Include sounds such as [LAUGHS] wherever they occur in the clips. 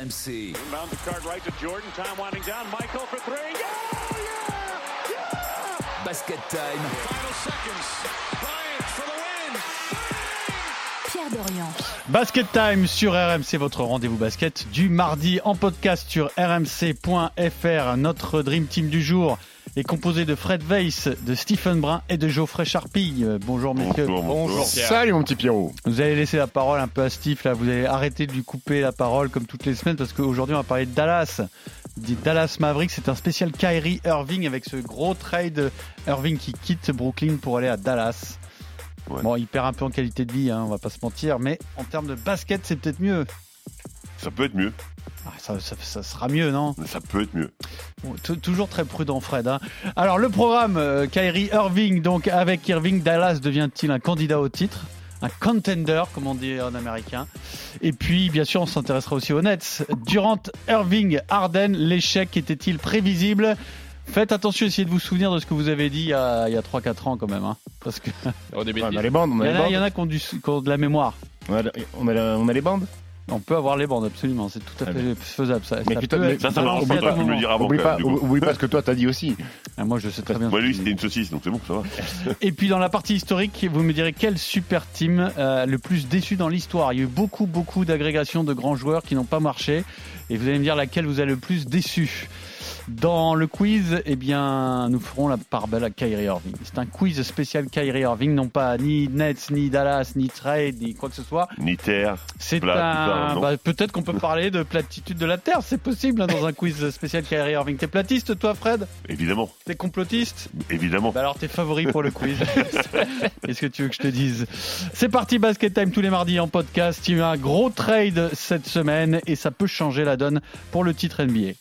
RMC. Basket time. Pierre Dorian. Basket Time sur RMC, votre rendez-vous basket du mardi en podcast sur rmc.fr. Notre Dream Team du jour est composé de Fred Weiss, de Stephen Brun et de Geoffrey Charpille. Bonjour messieurs. Bonjour, Salut mon petit Pierrot. Vous allez laisser la parole un peu à Steve là, vous allez arrêter de lui couper la parole comme toutes les semaines parce qu'aujourd'hui on va parler de Dallas. Dit Dallas Mavericks, c'est un spécial Kyrie Irving avec ce gros trade Irving qui quitte Brooklyn pour aller à Dallas. Ouais. Bon, il perd un peu en qualité de vie, hein, on va pas se mentir, mais en termes de basket, c'est peut-être mieux. Ça peut être mieux. Ah, ça, ça- ça sera mieux, non? Ça peut être mieux. Bon, Toujours très prudent, Fred. hein. Alors, le programme, euh, Kyrie Irving, donc avec Irving, Dallas devient-il un candidat au titre? Un contender, comme on dit en américain. Et puis, bien sûr, on s'intéressera aussi aux Nets. Durant Irving, Harden, l'échec était-il prévisible? Faites attention, essayez de vous souvenir de ce que vous avez dit il y a, il y a 3-4 ans quand même. hein. parce que Ouais, on a les bandes, on il a y les en a, il y en bandes. a qui ont, du- qui ont de la mémoire. On a, on a la- on a les bandes? On peut avoir les bandes, absolument. C'est tout à Ah, fait faisable. Ça, Mais ça putain, mais- Ça, ça va, peut me le avant. Oublie pas, oublie pas ce que toi t'as dit aussi. Ah, moi, je sais très bien. Moi, lui, c'était une saucisse, donc c'est bon, ça va. [LAUGHS] Et puis dans la partie historique, vous me direz quel super team euh, le plus déçu dans l'histoire. Il y a eu beaucoup, beaucoup d'agrégations de grands joueurs qui n'ont pas marché. Et vous allez me dire laquelle vous a le plus déçu. Dans le quiz, eh bien, nous ferons la part belle à Kyrie Irving. C'est un quiz spécial Kyrie Irving, non pas ni Nets, ni Dallas, ni trade, ni quoi que ce soit. Ni terre. C'est un. bah, Peut-être qu'on peut [LAUGHS] parler de platitude de la Terre, c'est possible hein, dans un quiz spécial Kyrie Irving. T'es platiste, toi, Fred? Évidemment. T'es complotiste? Évidemment. bah alors t'es favori pour le quiz. [LAUGHS] [LAUGHS] Qu'est-ce que tu veux que je te dise? C'est parti Basket Time tous les mardis en podcast. Il y a eu un gros trade cette semaine et ça peut changer la donne pour le titre NBA.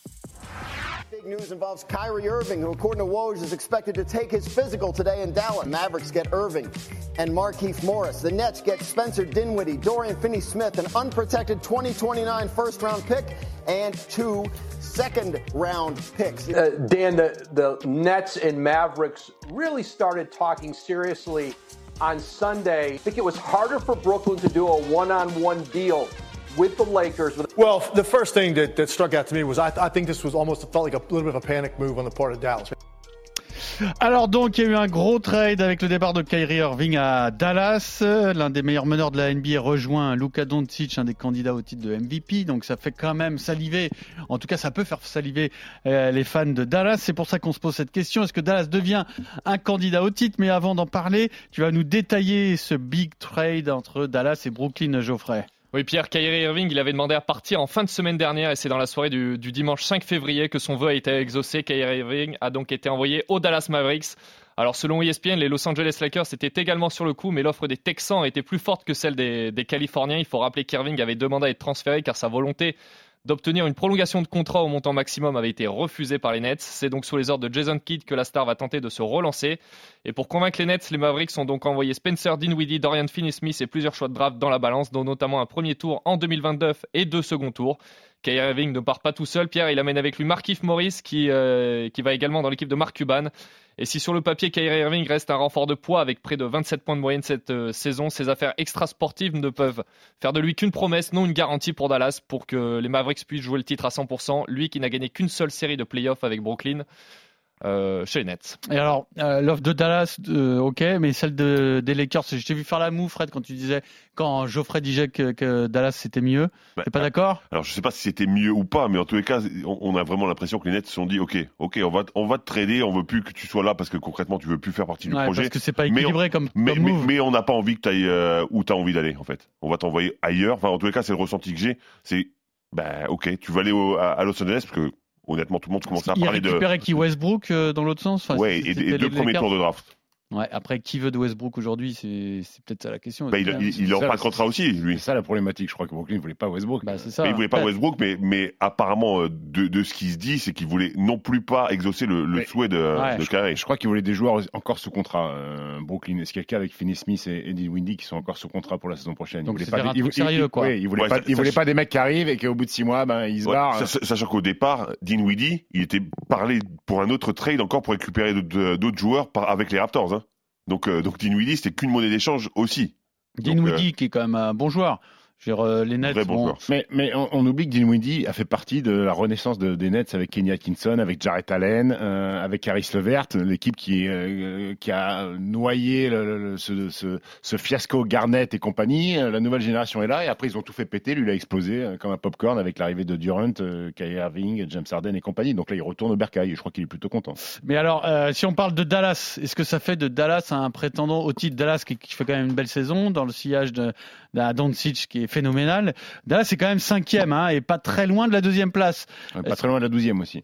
Big news involves Kyrie Irving, who, according to Woj, is expected to take his physical today in Dallas. Mavericks get Irving and Markeith Morris. The Nets get Spencer Dinwiddie, Dorian Finney-Smith, an unprotected 2029 first-round pick, and two second-round picks. uh, Dan, the, the Nets and Mavericks really started talking seriously on Sunday. I think it was harder for Brooklyn to do a one on one deal with the Lakers. With Well, the first thing that, that struck out to me was I, I think this was almost felt like a little bit of a panic move on the part of Dallas. Alors donc il y a eu un gros trade avec le départ de Kyrie Irving à Dallas. L'un des meilleurs meneurs de la NBA rejoint Luka Doncic, un des candidats au titre de MVP. Donc ça fait quand même saliver, en tout cas ça peut faire saliver euh, les fans de Dallas. C'est pour ça qu'on se pose cette question. Est-ce que Dallas devient un candidat au titre? Mais avant d'en parler, tu vas nous détailler ce big trade entre Dallas et Brooklyn, Geoffrey. Oui, Pierre Kyrie Irving, il avait demandé à partir en fin de semaine dernière et c'est dans la soirée du, dimanche 5 février que son vœu a été exaucé. Kyrie Irving a donc été envoyé au Dallas Mavericks. Alors selon ESPN, les Los Angeles Lakers étaient également sur le coup, mais l'offre des Texans était plus forte que celle des, des Californiens. Il faut rappeler qu'Irving avait demandé à être transféré car sa volonté d'obtenir une prolongation de contrat au montant maximum avait été refusée par les Nets. C'est donc sous les ordres de Jason Kidd que la star va tenter de se relancer. Et pour convaincre les Nets, les Mavericks ont donc envoyé Spencer Dinwiddie, Dorian Finney-Smith et plusieurs choix de draft dans la balance, dont notamment un premier tour en 2029 et deux seconds tours. Kyrie Irving ne part pas tout seul. Pierre, il amène avec lui Markif Morris, qui, euh, qui va également dans l'équipe de Mark Cuban. Et si sur le papier, Kyrie Irving reste un renfort de poids avec près de 27 points de moyenne cette euh, saison, ses affaires extra-sportives ne peuvent faire de lui qu'une promesse, non une garantie pour Dallas, pour que les Mavericks puissent jouer le titre à 100%. Lui qui n'a gagné qu'une seule série de playoffs avec Brooklyn. Euh, chez les Nets. Et alors, euh, l'offre de Dallas, euh, ok, mais celle de, des Lakers, je t'ai vu faire la moue, Fred, quand tu disais, quand Geoffrey disait que, que Dallas c'était mieux. Bah, T'es pas d'accord? Alors, je sais pas si c'était mieux ou pas, mais en tous les cas, on, on a vraiment l'impression que les Nets se sont dit, OK, OK, on va, te- on va te trader, on veut plus que tu sois là parce que concrètement, tu veux plus faire partie du Ouais, projet. Parce que c'est pas Mais on- équilibré comme, Mais, comme mais, move. mais on n'a pas envie que tu ailles euh, où tu as envie d'aller, en fait. On va t'envoyer ailleurs. Enfin, en tous les cas, c'est le ressenti que j'ai. C'est, bah, OK, tu vas aller au- à, à Los Angeles parce que, honnêtement, tout le monde commence à Il parler de. récupérait qui Westbrook euh, dans l'autre sens Enfin, Ouais, et, et deux premiers tours de draft. Ouais, après, qui veut de Westbrook aujourd'hui C'est c'est peut-être ça la question. Bah, il, il, pas de contrat aussi, lui. C'est ça la problématique. Je crois que Brooklyn ne voulait pas Westbrook. Bah, c'est ça. Mais il voulait pas Ouais. Westbrook, mais, mais apparemment, euh, de, de ce qui se dit, c'est qu'il voulait non plus pas exaucer le, le Mais- souhait de, Ouais. de. Je crois qu'il voulait des joueurs encore sous contrat. euh, Brooklyn. Est-ce qu'il y a le cas avec Finney Smith et Eddie Windy qui sont encore sous contrat pour la saison prochaine? Donc, il pas il, sérieux, il- quoi. ouais, il voulait Ouais, pas, ça- il voulait ça- pas des mecs qui arrivent et qu'au bout de six mois, ben ils se barrent. sach- sachant qu'au départ, Dinwiddie, il était parlé pour un autre trade encore pour récupérer d'autres d'autres joueurs par- avec les Raptors. Donc, euh, donc Dinwiddie, c'était qu'une monnaie d'échange aussi. Dinwiddie, qui est quand même un bon joueur. Dire, euh, les Nets, bon. Mais, mais on, on oublie que Dinwiddie a fait partie de la renaissance de- des Nets avec Kenny Atkinson, avec Jarrett Allen, euh, avec Harris Levert, l'équipe qui, euh, qui a noyé le- le- le- ce, ce- ce fiasco Garnett et compagnie. La nouvelle génération est là et après ils ont tout fait péter. Lui, il a explosé comme un popcorn avec l'arrivée de Durant, euh, Kyrie Irving, James Harden et compagnie. Donc là, il retourne au bercail et je crois qu'il est plutôt content. Mais alors, si on parle de Dallas, est-ce que ça fait de Dallas un prétendant au titre Dallas qui, qui fait quand même une belle saison dans le sillage de- d'un Doncic qui est phénoménal Dallas c'est quand même cinquième hein, et pas très loin de la deuxième place. Pas très loin de la douzième aussi.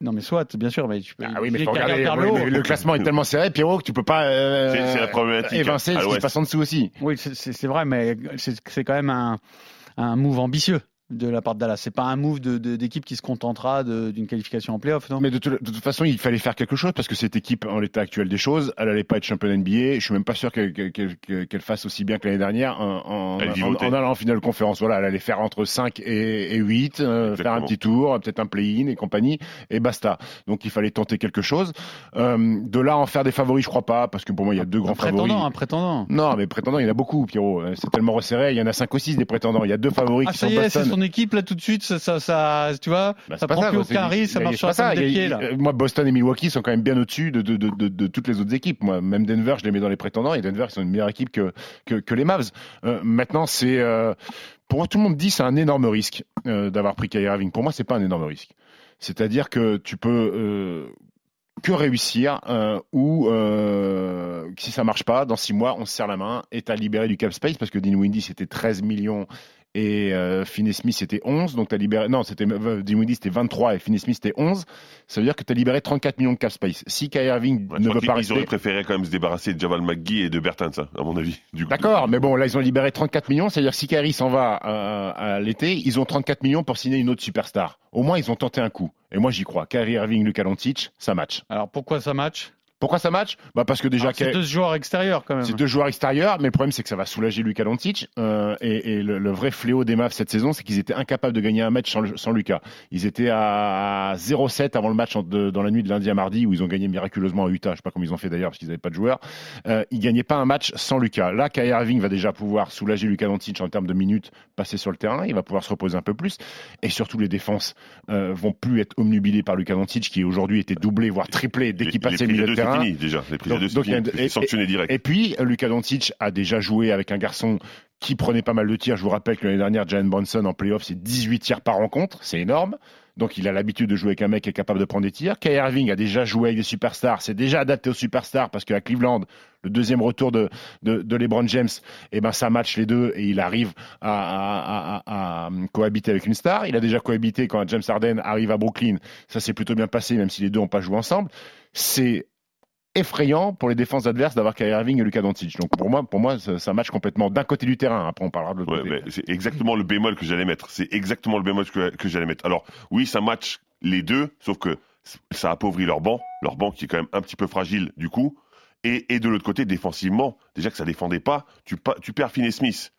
Non mais soit, bien sûr, mais tu peux. Ah oui, mais regarder. le le, classement est tellement serré, Pierrot, que tu peux pas euh, C'est- c'est la problématique, évincer hein, à ce qui se passe en dessous aussi. Oui, c'est- c'est c'est vrai, mais c'est c'est quand même un, un move ambitieux de la part de Dallas. C'est pas un move de- de- d'équipe qui se contentera de- d'une qualification en playoff, non? Mais de, de toute façon, il fallait faire quelque chose parce que cette équipe, en l'état actuel des choses, elle allait pas être championne NBA. Je suis même pas sûr qu'elle qu'elle- qu'elle- qu'elle fasse aussi bien que l'année dernière en, en, en, allant en finale de conférence. Voilà, elle allait faire entre 5 et, et 8, euh, faire un petit tour, peut-être un play-in et compagnie, et basta. Donc il fallait tenter quelque chose. Euh, de là en faire des favoris, je crois pas, parce que pour moi, il y a deux grands Un prétendant, favoris. un prétendant. Non, mais prétendants, il y en a beaucoup, Pierrot. C'est tellement resserré. Il y en a 5 ou 6 des prétendants. Il y a deux favoris Ah qui ça sont y est, c'est Boston. Son équipe là tout de suite, ça, ça, ça- tu vois, Bah, ça prend plus c'est- aucun risque, ça marche sur la ça. des pieds là. Moi, Boston et Milwaukee sont quand même bien au-dessus de, de, de, de, de toutes les autres équipes. Moi, même Denver, je les mets dans les prétendants. Et Denver, ils sont une meilleure équipe que, que, que les Mavs. Euh, maintenant, c'est. euh, pour moi, tout le monde dit c'est un énorme risque euh, d'avoir pris Kyrie Irving. Pour moi, c'est pas un énorme risque. C'est-à-dire que tu peux que réussir euh, ou euh, si ça marche pas, dans six mois, on se serre la main et t'as libéré du cap space parce que Dinwiddie c'était 13 millions et euh, Finney Smith c'était 11, donc t'as libéré non c'était euh, Dinwiddie c'était 23 et Finney Smith c'était 11. Ça veut dire que t'as libéré 34 millions de cap space. Si Kyrie Irving Ouais, ne veut pas ils auraient préféré quand même se débarrasser de Javal McGee et de Bertans, hein, à mon avis. D'accord, mais bon, là, ils ont libéré 34 millions. C'est-à-dire, si Kyrie s'en va euh, à l'été, ils ont 34 millions pour signer une autre superstar. Au moins, ils ont tenté un coup. Et moi, j'y crois. Kyrie Irving, Luka Doncic, ça match. Alors pourquoi ça match? Pourquoi ça match bah Parce que déjà, C'est deux joueurs extérieurs quand même. c'est deux joueurs extérieurs, mais le problème, c'est que ça va soulager Luka Doncic. Euh, et et le, le vrai fléau des Mavs cette saison, c'est qu'ils étaient incapables de gagner un match sans, le- sans Luka. Ils étaient à 0-7 avant le match en- de- dans la nuit de lundi à mardi, où ils ont gagné miraculeusement à Utah. Je sais pas comment ils ont fait d'ailleurs, parce qu'ils n'avaient pas de joueurs. Euh, ils gagnaient pas un match sans Luka. Là, Kyrie Irving va déjà pouvoir soulager Luka Doncic en termes de minutes passées sur le terrain. Il va pouvoir se reposer un peu plus. Et surtout, les défenses euh, vont plus être omnubilées par Luka Doncic, qui aujourd'hui était doublé, voire triplé dès qu'il passait le milieu prises de deux, c'est fini, déjà. Les prises Donc- de deux, donc, et- sanctionné direct. Et puis, Luka Doncic a déjà joué avec un garçon qui prenait pas mal de tirs. Je vous rappelle que l'année dernière, Jalen Bronson en playoff, c'est 18 tirs par rencontre. C'est énorme. Donc, il a l'habitude de jouer avec un mec qui est capable de prendre des tirs. Kyrie Irving a déjà joué avec des superstars. C'est déjà adapté aux superstars parce qu'à Cleveland, le deuxième retour de, de, de LeBron James, eh ben, ça match les deux et il arrive à, à- à- à- à cohabiter avec une star. Il a déjà cohabité quand James Harden arrive à Brooklyn. Ça s'est plutôt bien passé, même si les deux n'ont pas joué ensemble. C'est effrayant pour les défenses adverses d'avoir Kyrie Irving et Luka Doncic. Donc pour moi, pour moi, ça, ça match complètement d'un côté du terrain. Après, on parlera de l'autre Ouais, côté. c'est exactement le bémol que j'allais mettre. C'est exactement le bémol que, que j'allais mettre. Alors, oui, ça match les deux, sauf que ça appauvrit leur banc, leur banc qui est quand même un petit peu fragile du coup. Et, et de l'autre côté, défensivement, déjà que ça défendait pas, tu, tu perds Finney Smith,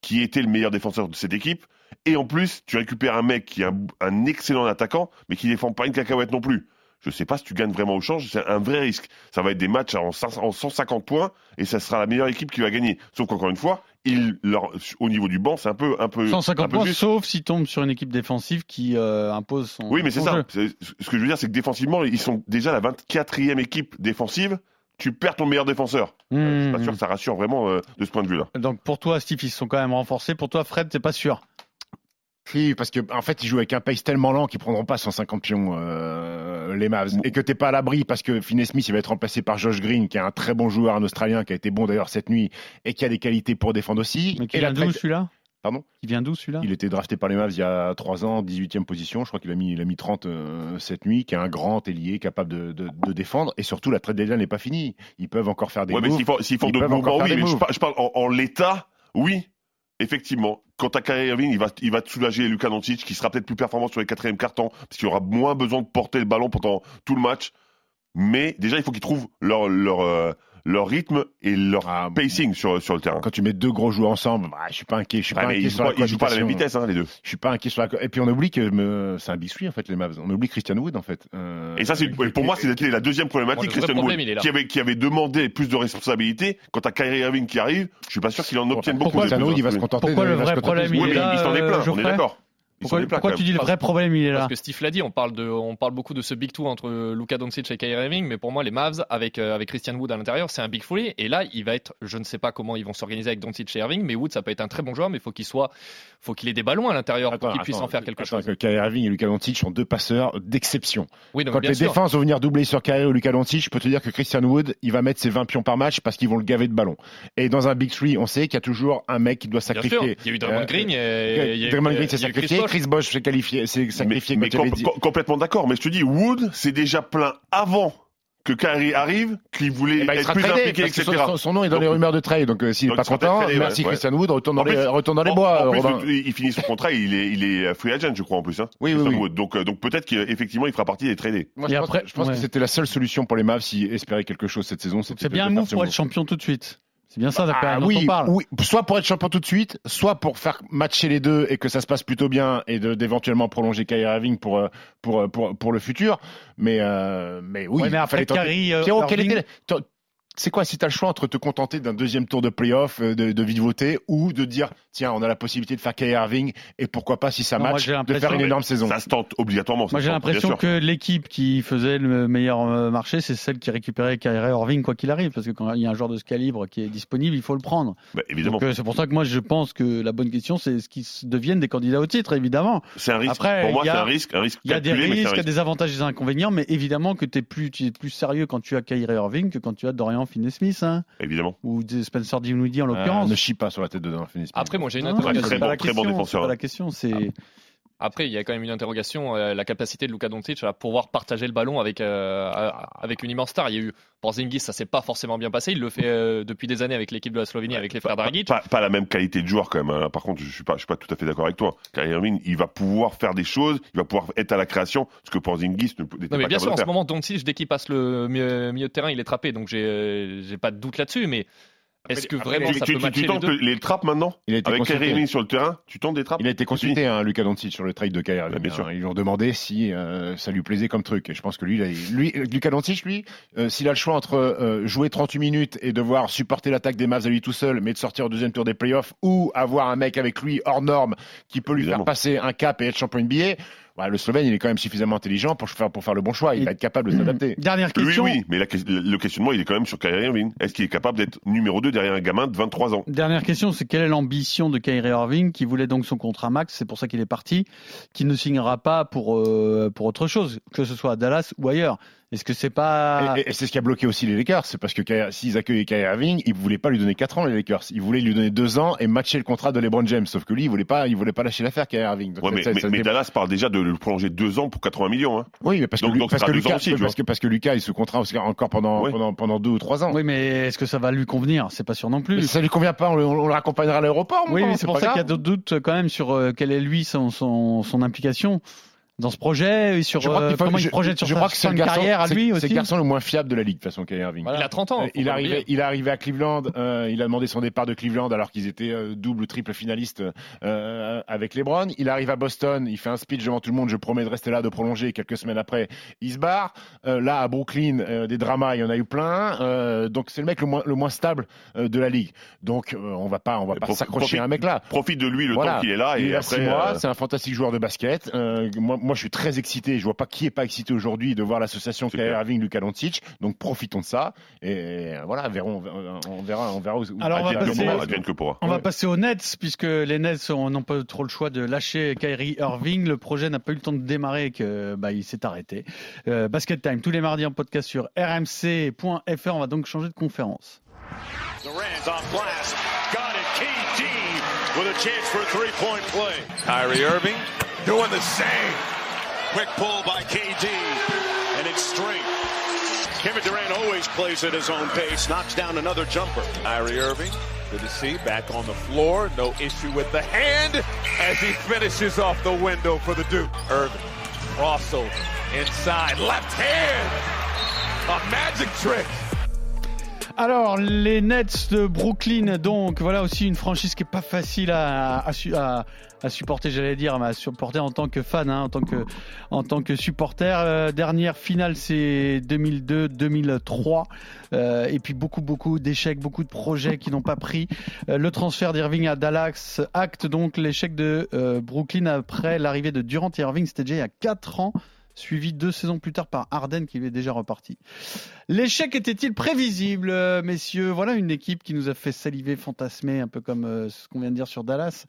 qui était le meilleur défenseur de cette équipe. Et en plus, tu récupères un mec qui est un, un excellent attaquant, mais qui défend pas une cacahuète non plus. Je sais pas si tu gagnes vraiment au change, c'est un vrai risque. Ça va être des matchs en, 500 en 150 points et ça sera la meilleure équipe qui va gagner. Sauf qu'encore une fois, il, leur, au niveau du banc, c'est un peu, un peu, 150 un peu points, juste. sauf s'il tombe sur une équipe défensive qui euh, impose son. Oui, mais c'est ça. Ce que je veux dire, c'est que défensivement, ils sont déjà la 24e équipe défensive. Tu perds ton meilleur défenseur. Euh, Je suis pas Mmh. sûr que ça rassure vraiment euh, de ce point de vue-là. Donc pour toi, Steve, ils sont quand même renforcés. Pour toi, Fred, t'es pas sûr. Si, parce que en fait, ils jouent avec un pace tellement lent qu'ils prendront pas 150 pions euh, les Mavs. Et que t'es pas à l'abri parce que Finney Smith il va être remplacé par Josh Green, qui est un très bon joueur, un Australien qui a été bon d'ailleurs cette nuit et qui a des qualités pour défendre aussi. Mais qui et vient d'où celui-là? Pardon? Qui vient d'où celui-là? Il était drafté par les Mavs il y a 3 ans, 18e position. Je crois qu'il a mis, il a mis 30 euh, cette nuit, qui est un grand ailier capable de, de, de défendre. Et surtout, la trade deadline n'est pas finie. Ils peuvent encore faire des Ouais, mais moves. s'ils font, s'ils font Ils d'autres peuvent encore mouvements, faire oui, des mais je moves. parle, je parle en, en l'état, oui, effectivement. Quand t'as Kyrie Irving, il va, il te soulager Luka Doncic, qui sera peut-être plus performant sur les quatrièmes cartons, parce qu'il aura moins besoin de porter le ballon pendant tout le match. Mais déjà, il faut qu'ils trouvent leur, leur, euh, leur rythme et leur Ah, pacing sur, sur le terrain. Quand tu mets deux gros joueurs ensemble, bah, je suis pas inquiet. Je suis Ouais, pas inquiet ils sur jouent la jouent pas à la même vitesse, hein, les deux. Je suis pas inquiet sur la. Et puis on oublie que me- c'est un three en fait les Mavs. On oublie Christian Wood en fait. Euh, Et ça, c'est pour moi, c'était la deuxième problématique. Christian problème, Wood, qui avait, qui avait demandé plus de responsabilités. Quand t'as Kyrie Irving qui arrive, je suis pas sûr qu'il en obtienne beaucoup. Christian Wood, il va se contenter. Pourquoi de- le vrai problème, il est là, il s'en est euh, plein, on est d'accord. Il Pourquoi, tu dis le vrai problème, il est là Parce que Steve l'a dit, on parle, de, on parle beaucoup de ce big two entre Luka Doncic et Kyrie Irving, mais pour moi, les Mavs, avec, euh, avec Christian Wood à l'intérieur, c'est un big three. Et là, il va être, je ne sais pas comment ils vont s'organiser avec Doncic et Irving, mais Wood, ça peut être un très bon joueur, mais il faut qu'il soit, faut qu'il ait des ballons à l'intérieur pour qu'il puisse en faire quelque attends, chose. que Kyrie Irving et Luka Doncic sont deux passeurs d'exception. Oui, donc Quand les sûr. défenses vont venir doubler sur Kyrie ou Luka Doncic, je peux te dire que Christian Wood, il va mettre ses 20 pions par match parce qu'ils vont le gaver de ballons. Et dans un big three, on sait qu'il y a toujours un mec qui doit Bien sûr. sacrifier. Il y a eu Draymond Euh, Green, et il y a eu- Draymond Green il s'est sacrifié. Chris Bosh s'est qualifié, s'est sacrifié mais avait com- dit- com- complètement d'accord. Mais je te dis, Wood, c'est déjà plein avant que Kyrie arrive, qu'il voulait il être plus tradé, impliqué, parce etc. son, son- son nom est dans Donc- les rumeurs de trade, donc euh, s'il n'est pas content, tradé, merci ouais, Christian Wood, retourne dans, plus- les, retourne dans les En- bois, En, plus, Robin. il il finit son contrat, il est, il est free agent, je crois, en plus. Hein, Oui, oui, Christian oui. Wood. Donc, euh, donc peut-être qu'effectivement, il fera partie des tradés. Moi, Et je pense, après- je pense ouais. que c'était la seule solution pour les Mavs s'ils espéraient quelque chose cette saison. c'était C'est bien un move pour être champion tout de suite. C'est bien ça, d'accord, Ah dont oui, oui, soit pour être champion tout de suite, soit pour faire matcher les deux et que ça se passe plutôt bien et d'éventuellement prolonger Kyrie Irving pour, euh, pour, euh, pour, pour le futur. Mais, euh, mais oui, Ouais, mais il après fallait tenter. Kyrie, Pierrot, quel était- c'est quoi si tu as le choix entre te contenter d'un deuxième tour de playoff, euh, de, de vivoter, ou de dire tiens, on a la possibilité de faire Kyrie Irving et pourquoi pas si ça Non, match, de faire une énorme saison. Ça se tente obligatoirement. ça Moi, j'ai l'impression que l'équipe qui faisait le meilleur euh, marché, c'est celle qui récupérait Kyrie Irving quoi qu'il arrive, parce que quand il y a un joueur de ce calibre qui est disponible, il faut le prendre. Bah, évidemment. Donc, euh, c'est pour ça que moi, je pense que la bonne question, c'est ce qu'ils deviennent des candidats au titre, évidemment. C'est un risque. Après, Pour moi, il y a- c'est un risque, un risque Il y a des risques, il y a des avantages et des inconvénients, mais évidemment que es plus, tu es plus sérieux quand tu as Kyrie Irving que quand tu as Dorian Finney-Smith, hein, Évidemment. ou des Spencer Dinwiddie en Euh, l'occurrence. ne chie pas sur la tête de Dan Finney-Smith. Après, moi, j'ai une interrogation. Très pas bon- très bon défenseur, c'est pas la question, c'est Après, il y a quand même une interrogation, euh, la capacité de Luka Doncic à pouvoir partager le ballon avec, euh, avec une immense star. Il y a eu Porzingis, ça s'est pas forcément bien passé. Il le fait euh, depuis des années avec l'équipe de la Slovénie, avec les frères Dragic. pas- pas la même qualité de joueur quand même. hein. Par contre, je suis pas, je suis pas tout à fait d'accord avec toi. Kyrie Irving, il va pouvoir faire des choses, il va pouvoir être à la création, ce que Porzingis ne n'était Non, pas mais bien sûr, en ce moment, Doncic, dès qu'il passe le milieu, milieu de terrain, il est trappé. Donc, j'ai pas de doute là-dessus. Mais est-ce que vraiment Tu, ça tu- peut tu- matcher tu les tentes deux les trappes maintenant Il a été Avec consulté. Kyrie Irving sur le terrain, tu tentes des trappes Il a été consulté, hein, Lucas Doncic, sur le trade de Kyrie Irving. Bah, bien sûr. hein. Ils lui ont demandé si euh, ça lui plaisait comme truc. Et je pense que lui, il a- lui Lucas Doncic, lui, euh, s'il a le choix entre euh, jouer 38 minutes et devoir supporter l'attaque des Mavs à lui tout seul, mais de sortir au deuxième tour des playoffs, ou avoir un mec avec lui hors norme qui peut lui Évidemment. faire passer un cap et être champion NBA, ouais, le Slovène, il est quand même suffisamment intelligent pour faire, pour faire le bon choix. Il Et- va être capable de s'adapter. Dernière Oui, question. oui, mais la que- le questionnement, il est quand même sur Kyrie Irving. Est-ce qu'il est capable d'être numéro 2 derrière un gamin de 23 ans? Dernière question, c'est quelle est l'ambition de Kyrie Irving qui voulait donc son contrat max, c'est pour ça qu'il est parti, qui ne signera pas pour, euh, pour autre chose, que ce soit à Dallas ou ailleurs? Est-ce que c'est pas... Et, et- et c'est ce qui a bloqué aussi les Lakers, c'est parce que s'ils accueillaient Kyrie Irving, ils voulaient pas lui donner 4 ans les Lakers, ils voulaient lui donner 2 ans et matcher le contrat de LeBron James, sauf que lui il voulait pas, il voulait pas lâcher l'affaire Kyrie Irving. Donc Ouais, ça- mais, ça- mais- ça mais n'était- Dallas parle déjà de le prolonger 2 ans pour 80 millions. Hein. oui, mais parce que, Donc- donc parce Lucas, aussi, parce que parce que Lucas il se contrat aussi encore pendant Oui. pendant pendant 2 ou 3 ans. Oui, mais est-ce que ça va lui convenir? C'est pas sûr non Mais plus. si ça lui convient pas, on, le- on le raccompagnera à l'aéroport. Oui, mais c'est pour ça qu'il y a d'autres doutes quand même sur euh, quelle est lui son, son, son implication dans ce projet et sur Je crois euh, comment il projette sur je sa crois que c'est de garçon, carrière à c'est- lui c'est aussi. le garçon le moins fiable de la ligue de toute façon Kyrie Irving. Il a 30 ans. Euh, il, est arrivé, il est arrivé à Cleveland, euh, il a demandé son départ de Cleveland alors qu'ils étaient euh, double ou triple finalistes euh, avec LeBron. Il arrive à Boston, il fait un speech devant tout le monde, je promets de rester là, de prolonger. Quelques semaines après, il se barre. Euh, là, à Brooklyn, euh, des dramas, il y en a eu plein. Euh, donc c'est le mec le moins, le moins stable euh, de la ligue. Donc euh, on va pas, on va pas s'accrocher à un mec là. Profite de lui le Voilà. temps qu'il est là. Il et là après, six mois, euh, c'est un fantastique joueur de basket. Euh, moi, moi, je suis très excité. Je vois pas qui est pas excité aujourd'hui de voir l'association Kyrie. Irving, Luka Doncic. Donc profitons de ça et voilà, verrons, on verra, on verra où. où- Alors, on va passer- que pourra. On va passer aux Nets, puisque les Nets ont- n'ont pas trop le choix de lâcher Kyrie Irving. Le projet n'a pas eu le temps de démarrer et que, bah, il s'est arrêté. Euh, Basket Time, tous les mardis en podcast sur rmc.fr. On va donc changer de conférence. Durant off glass. Got it. KD with a chance for a three-point play. Kyrie Irving doing the same. Quick pull by KD, and it's straight. Kevin Durant always plays at his own pace, knocks down another jumper. Kyrie Irving, good to see, back on the floor. No issue with the hand as he finishes off the window for the Duke. Irving, crossover, inside, left hand. A magic trick. Alors, les Nets de Brooklyn, donc, voilà aussi une franchise qui est pas facile à, à, à, à supporter, j'allais dire, à supporter en tant que fan, hein, en tant que, en tant que supporter. Euh, dernière finale, c'est 2002-2003. Euh, et puis beaucoup, beaucoup d'échecs, beaucoup de projets qui n'ont pas pris. Euh, le transfert d'Irving à Dallas acte donc l'échec de Brooklyn après l'arrivée de Durant et Irving. C'était déjà il y a 4 ans suivi deux saisons plus tard par Arden qui est déjà reparti. L'échec était-il prévisible, messieurs? Voilà une équipe qui nous a fait saliver, fantasmer, un peu comme ce qu'on vient de dire sur Dallas.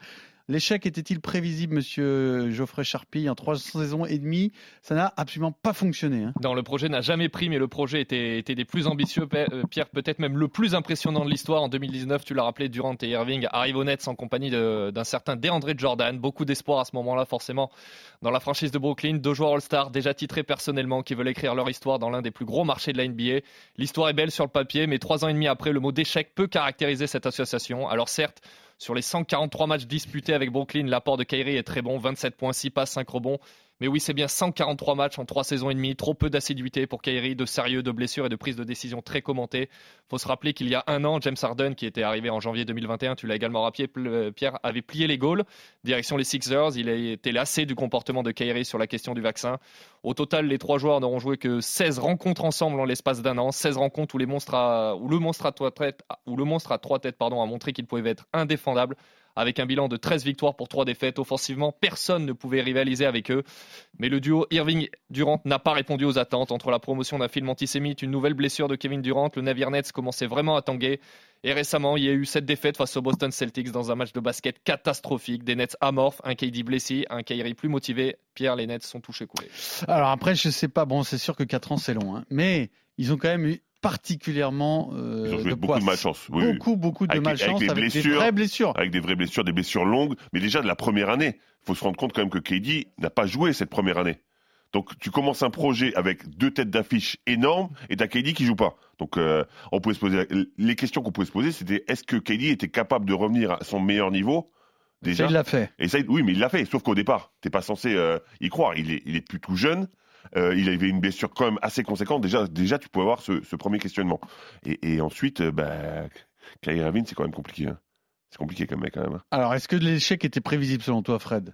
L'échec était-il prévisible, monsieur Geoffrey Charpie En trois saisons et demie, ça n'a absolument pas fonctionné. Hein. Non, le projet n'a jamais pris, mais le projet était, était des plus ambitieux. Euh, Pierre, peut-être même le plus impressionnant de l'histoire. En 2019, tu l'as rappelé, Durant et Irving arrivent au Nets en compagnie d'un certain DeAndre Jordan. Beaucoup d'espoir à ce moment-là, forcément, dans la franchise de Brooklyn. Deux joueurs All-Star déjà titrés personnellement qui veulent écrire leur histoire dans l'un des plus gros marchés de la NBA. L'histoire est belle sur le papier, mais trois ans et demi après, le mot d'échec peut caractériser cette association. Alors certes, sur les 143 matchs disputés avec Brooklyn, l'apport de Kyrie est très bon, 27 points, 6 passes, 5 rebonds. Mais oui, c'est bien 143 matchs en 3 saisons et demie, trop peu d'assiduité pour Kyrie, de sérieux, de blessures et de prise de décision très commentées. faut se rappeler qu'il y a un an, James Harden, qui était arrivé en janvier 2021, tu l'as également rappelé, Pierre, avait plié les goals, direction les Sixers. Il a été lassé du comportement de Kyrie sur la question du vaccin. Au total, les trois joueurs n'auront joué que 16 rencontres ensemble en l'espace d'un an, 16 rencontres où le monstre à trois têtes pardon, a montré qu'il pouvait être indéfendable avec un bilan de 13 victoires pour 3 défaites. Offensivement, personne ne pouvait rivaliser avec eux. Mais le duo Irving-Durant n'a pas répondu aux attentes. Entre la promotion d'un film antisémite, une nouvelle blessure de Kevin Durant, le navire Nets commençait vraiment à tanguer. Et récemment, il y a eu cette défaite face aux Boston Celtics dans un match de basket catastrophique. Des Nets amorphes, un KD blessé, un Kyrie plus motivé. Pierre, les Nets sont touchés coulés. Alors après, je sais pas, bon, c'est sûr que 4 ans c'est long, hein. mais ils ont quand même eu particulièrement euh, Ils ont joué de beaucoup de malchance. Oui, beaucoup, oui. beaucoup de Avec malchance avec des vraies blessures. Avec des vraies blessures, des blessures longues. Mais déjà de la première année, il faut se rendre compte quand même que KD n'a pas joué cette première année. Donc tu commences un projet avec deux têtes d'affiche énormes et t'as KD qui joue pas. Donc euh, on pouvait se poser les questions qu'on pouvait se poser, c'était est-ce que KD était capable de revenir à son meilleur niveau? Déjà Ça, il l'a fait. Et ça, oui, mais il l'a fait. Sauf qu'au départ, t'es pas censé euh, y croire. Il est, il est plus tout jeune. Euh, il avait une blessure quand même assez conséquente. Déjà, déjà, tu peux avoir ce, ce premier questionnement. Et, et ensuite, euh, bah, Kyrie Irving, c'est quand même compliqué. hein. C'est compliqué comme mec quand même. hein. Alors, est-ce que l'échec était prévisible selon toi, Fred?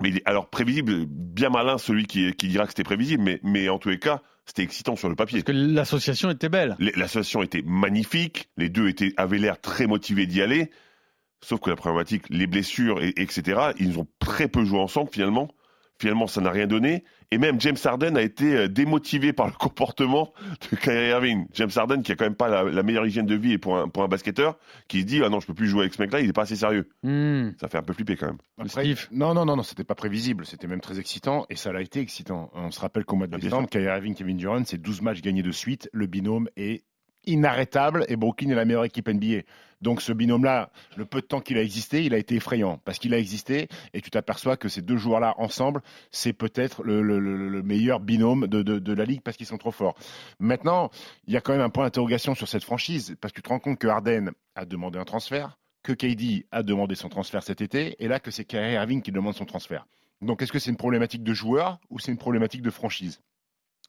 Mais alors prévisible, bien malin celui qui, qui dira que c'était prévisible. Mais, mais en tous les cas, c'était excitant sur le papier. Parce que l'association était belle. L'association était magnifique. Les deux étaient, avaient l'air très motivés d'y aller. Sauf que la problématique, les blessures, et, etc., ils ont très peu joué ensemble finalement. Finalement, ça n'a rien donné. Et même James Harden a été euh, démotivé par le [LAUGHS] comportement de Kyrie Irving. James Harden, qui a quand même pas la, la meilleure hygiène de vie et pour un, pour un basketteur, qui se dit ah non, je peux plus jouer avec ce mec-là, il est pas assez sérieux. Hmm. Ça fait un peu flipper quand même. Après, non, non, non, non, c'était pas prévisible. C'était même très excitant et ça l'a été excitant. On se rappelle qu'au mois de Ah, décembre, Kyrie Irving, Kevin Durant, c'est 12 matchs gagnés de suite. Le binôme est inarrêtable et Brooklyn est la meilleure équipe NBA. Donc ce binôme-là, le peu de temps qu'il a existé, il a été effrayant parce qu'il a existé et tu t'aperçois que ces deux joueurs-là ensemble, c'est peut-être le, le- le- le meilleur binôme de, de- la ligue parce qu'ils sont trop forts. Maintenant, il y a quand même un point d'interrogation sur cette franchise parce que tu te rends compte que Harden a demandé un transfert, que KD a demandé son transfert cet été et là que c'est Kyrie Irving qui demande son transfert. Donc est-ce que c'est une problématique de joueur ou c'est une problématique de franchise?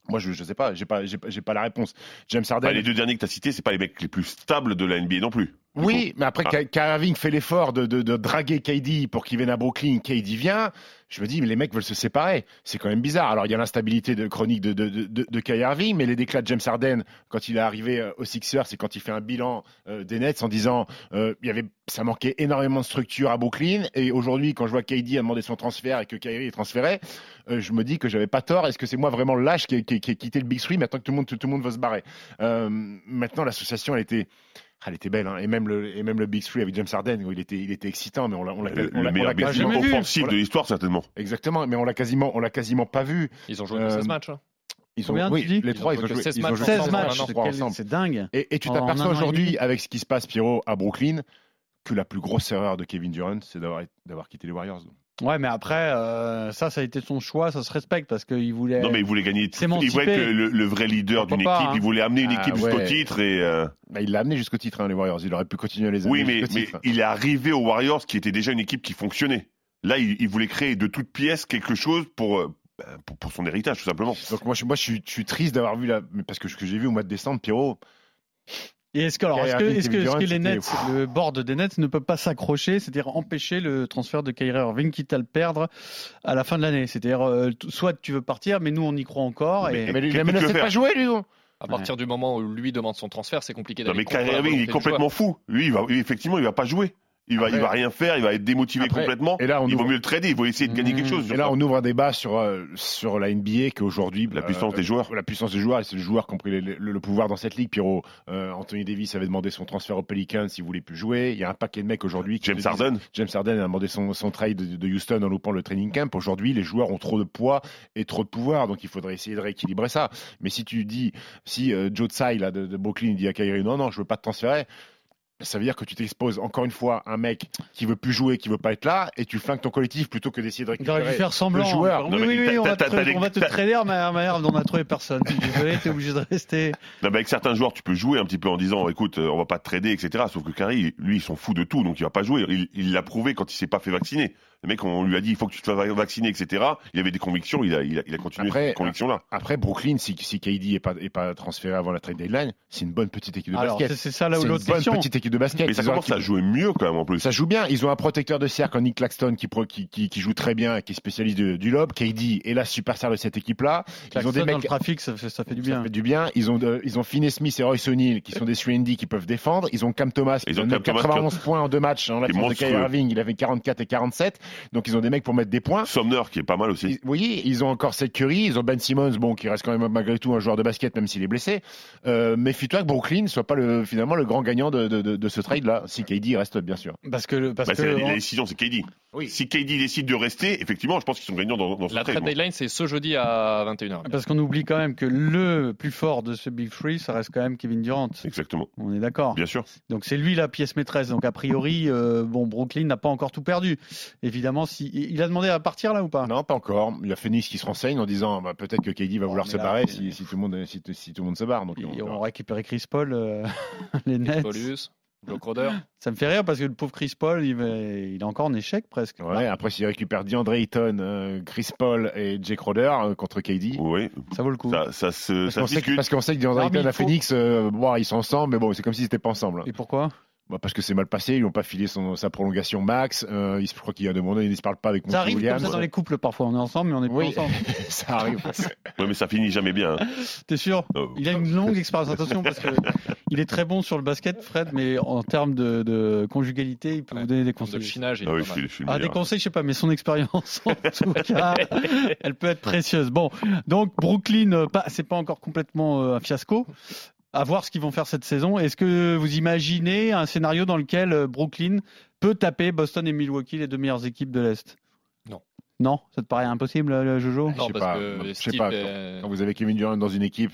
Moi je ne sais pas, j'ai pas pas, la réponse. James Harden les deux derniers que tu as cités, c'est pas les mecs les plus stables de la NBA non plus. Oui, mais après, Ah. Fait l'effort de, de, de draguer KD pour qu'il vienne à Brooklyn. KD vient. Je me dis, mais les mecs veulent se séparer. C'est quand même bizarre. Alors, il y a l'instabilité de chronique de, de, de, de, de Kyrie Irving, mais les déclats de James Harden, quand il est arrivé euh, aux Sixers, c'est quand il fait un bilan euh, des Nets en disant, euh, il y avait, ça manquait énormément de structure à Brooklyn. Et aujourd'hui, quand je vois KD a demandé son transfert et que Kyrie est transféré, euh, je me dis que j'avais pas tort. Est-ce que c'est moi vraiment lâche qui, qui, ai- qui ai quitté le Big Three maintenant que tout le monde, tout, le monde veut se barrer? Euh, Maintenant, l'association, elle était. Elle était belle, hein. et même le et même le Big Three avec James Harden, où il était il était excitant, mais on l'a on l'a Le, on meilleur big vu. offensif de l'histoire certainement. exactement, mais on l'a quasiment on l'a quasiment pas vu. Ils ont joué Euh, 16 matchs. hein. Ils Combien, oui, tu dis les Ils trois ont ils ont joué que joué 16 ils ont matchs joué 16 ensemble, matchs, c'est dingue. Et, et tu t'aperçois aujourd'hui avec ce qui se passe Pierrot à Brooklyn que la plus grosse erreur de Kevin Durant, c'est d'avoir d'avoir quitté les Warriors. Ouais, mais après, euh, ça, ça a été son choix, ça se respecte parce qu'il voulait. Non mais il voulait gagner. C'est Il voulait être le, le vrai leader d'une équipe. hein. Il voulait amener une Ah, équipe jusqu'au ouais. titre et. euh, Bah, il l'a amené jusqu'au titre hein, les Warriors. Il aurait pu continuer à les amener Oui, mais, jusqu'au mais titre. il est arrivé aux Warriors qui était déjà une équipe qui fonctionnait. Là, il, il voulait créer de toutes pièces quelque chose pour, euh, bah, pour, pour son héritage, tout simplement. Donc moi, je, moi, je suis, je suis triste d'avoir vu la, parce que ce que j'ai vu au mois de décembre, Pierrot, Et est-ce que, alors, est-ce que, Kyrie est-ce que, Irving, est-ce que les Nets, le board des Nets ne peut pas s'accrocher, c'est-à-dire empêcher le transfert de Kyrie Irving, quitte à le perdre à la fin de l'année? C'est-à-dire, euh, soit tu veux partir, mais nous on y croit encore. Mais- Et... Mais il a tu menacé de pas jouer, lui. non À partir du moment où lui demande son transfert, c'est compliqué Non, d'aller mais contre Kyrie Irving, il est complètement fou. Lui, il va, lui, effectivement, il va pas jouer. Il va, Après- il va rien faire, il va être démotivé Après- complètement. et là, on il vaut mieux le trader, il faut essayer de gagner Mmh. quelque chose. Et là, ça. on ouvre un débat sur, euh, sur la NBA qu'aujourd'hui. La puissance euh, des joueurs. La puissance des joueurs, et c'est les joueurs qui ont pris le, le- le pouvoir dans cette ligue. Pierrot, euh, Anthony Davis avait demandé son transfert aux Pelicans s'il voulait plus jouer. Il y a un paquet de mecs aujourd'hui. James Harden. James Harden a demandé son, son trade de, de Houston en loupant le training camp. Aujourd'hui, les joueurs ont trop de poids et trop de pouvoir, donc il faudrait essayer de rééquilibrer ça. Mais si tu dis, si euh, Joe Tsai là, de, de Brooklyn dit à Kyrie non, non, je veux pas te transférer. Ça veut dire que tu t'exposes encore une fois à un mec qui veut plus jouer, qui veut pas être là, et tu flingues ton collectif plutôt que d'essayer de Il aurait dû récupérer faire semblant. le joueur. Oui, oui, on va, te, on va te trader, mais on a trouvé personne. Désolé, t'es obligé de rester. Non, mais avec certains joueurs, tu peux jouer un petit peu en disant, écoute, euh, on va pas te trader, etc. Sauf que Kyrie, lui, ils sont fous de tout, donc il va pas jouer. Il il l'a prouvé quand il s'est pas fait vacciner. Le mec, on lui a dit, il faut que tu te fasses vacciner, etc. Il avait des convictions, il a, il a, il a continué Après, ces convictions-là. Après, Brooklyn, si, si KD est pas, est pas transféré avant la trade deadline, c'est une bonne petite équipe de Alors, c'est basket. c'est ça là où l'autre question. petite équipe de basket. Mais ça commence à jouer mieux quand même en plus. Ça joue bien. Ils ont un protecteur de cercle, Nick Claxton, qui, pro- qui, qui, qui joue très bien, qui est spécialiste de- du lob. KD est la superstar de cette équipe-là. Ils ont des Claxton dans le mecs. trafic, ça fait, ça fait du Ça bien. fait du bien. Ils ont, de- ils ont Finney Smith et Royce O'Neal qui sont des 3D qui peuvent défendre. Ils ont Cam Thomas qui Ils ont Cam Thomas 91 points en deux matchs en l'absence de Kyrie monstrueux. Irving. Il avait 44 et 47. Donc ils ont des mecs pour mettre des points. Sumner qui est pas mal aussi. Ils- oui, ils ont encore Seth Curry, ils ont Ben Simmons, bon, qui reste quand même malgré tout un joueur de basket, même s'il est blessé. Euh, Méfie-toi que Brooklyn soit pas le, finalement le grand gagnant de, de, de, de ce trade-là, si KD reste bien sûr. Parce que, parce Bah, que la, la on- décision, c'est KD. Oui. Si KD décide de rester, effectivement, je pense qu'ils sont gagnants dans, dans ce La trade. trade deadline, c'est ce jeudi à 21h. parce qu'on oublie quand même que le plus fort de ce Big Free, ça reste quand même Kevin Durant. Exactement, On est d'accord. bien sûr. Donc c'est lui la pièce maîtresse. Donc a priori, euh, bon, Brooklyn n'a pas encore tout perdu. Évidemment, si il a demandé à partir là ou pas? Non, pas encore. Il y a Phoenix qui se renseigne en disant bah, peut-être que KD va Bon, vouloir se là, barrer si, si tout le monde, si, si tout le monde se barre. Donc, Ils on récupéré Chris Paul, euh, [LAUGHS] les Nets. Paulus, Ça me fait rire parce que le pauvre Chris Paul, il, va- il est encore en échec presque. Ouais, après, s'il récupère DeAndre Ayton, euh, Chris Paul et Jake Crowder euh, contre KD. Oui, Ça vaut le coup. ça, ça se, Parce ça qu'on sait, que- discute. parce qu'on sait que DeAndre Non, mais Ayton il à faut- Phoenix, euh, bon, ils sont ensemble, mais bon, c'est comme s'ils n'étaient pas ensemble. Et pourquoi? Bah, parce que c'est mal passé, ils n'ont pas filé son, sa prolongation max. Euh, il se- je crois qu'il y a demandé, ils ne se parlent pas avec Ça Monty arrive Williams. comme ça dans les couples parfois. On est ensemble, mais on n'est pas Oui. ensemble. [LAUGHS] ça arrive. [LAUGHS] Ouais, mais ça finit jamais bien. hein. T'es sûr Oh. Il a une longue expérience. Attention parce que il est très bon sur le basket, Fred, mais en termes de, de conjugalité, il peut vous donner des De conseils. finage, il est Ah oui, pas je mal. suis, je suis le Ah, des conseils, je sais pas, mais son expérience, en [LAUGHS] tout cas, elle peut être précieuse. Bon, donc Brooklyn, euh, pas, c'est pas encore complètement euh, un fiasco. À voir ce qu'ils vont faire cette saison. Est-ce que vous imaginez un scénario dans lequel euh, Brooklyn peut taper Boston et Milwaukee, les deux meilleures équipes de l'Est? Non. Non? Ça te paraît impossible, euh, Jojo? Non, Je sais parce pas, que je sais pas, est- Quand vous avez Kevin Durant dans une équipe,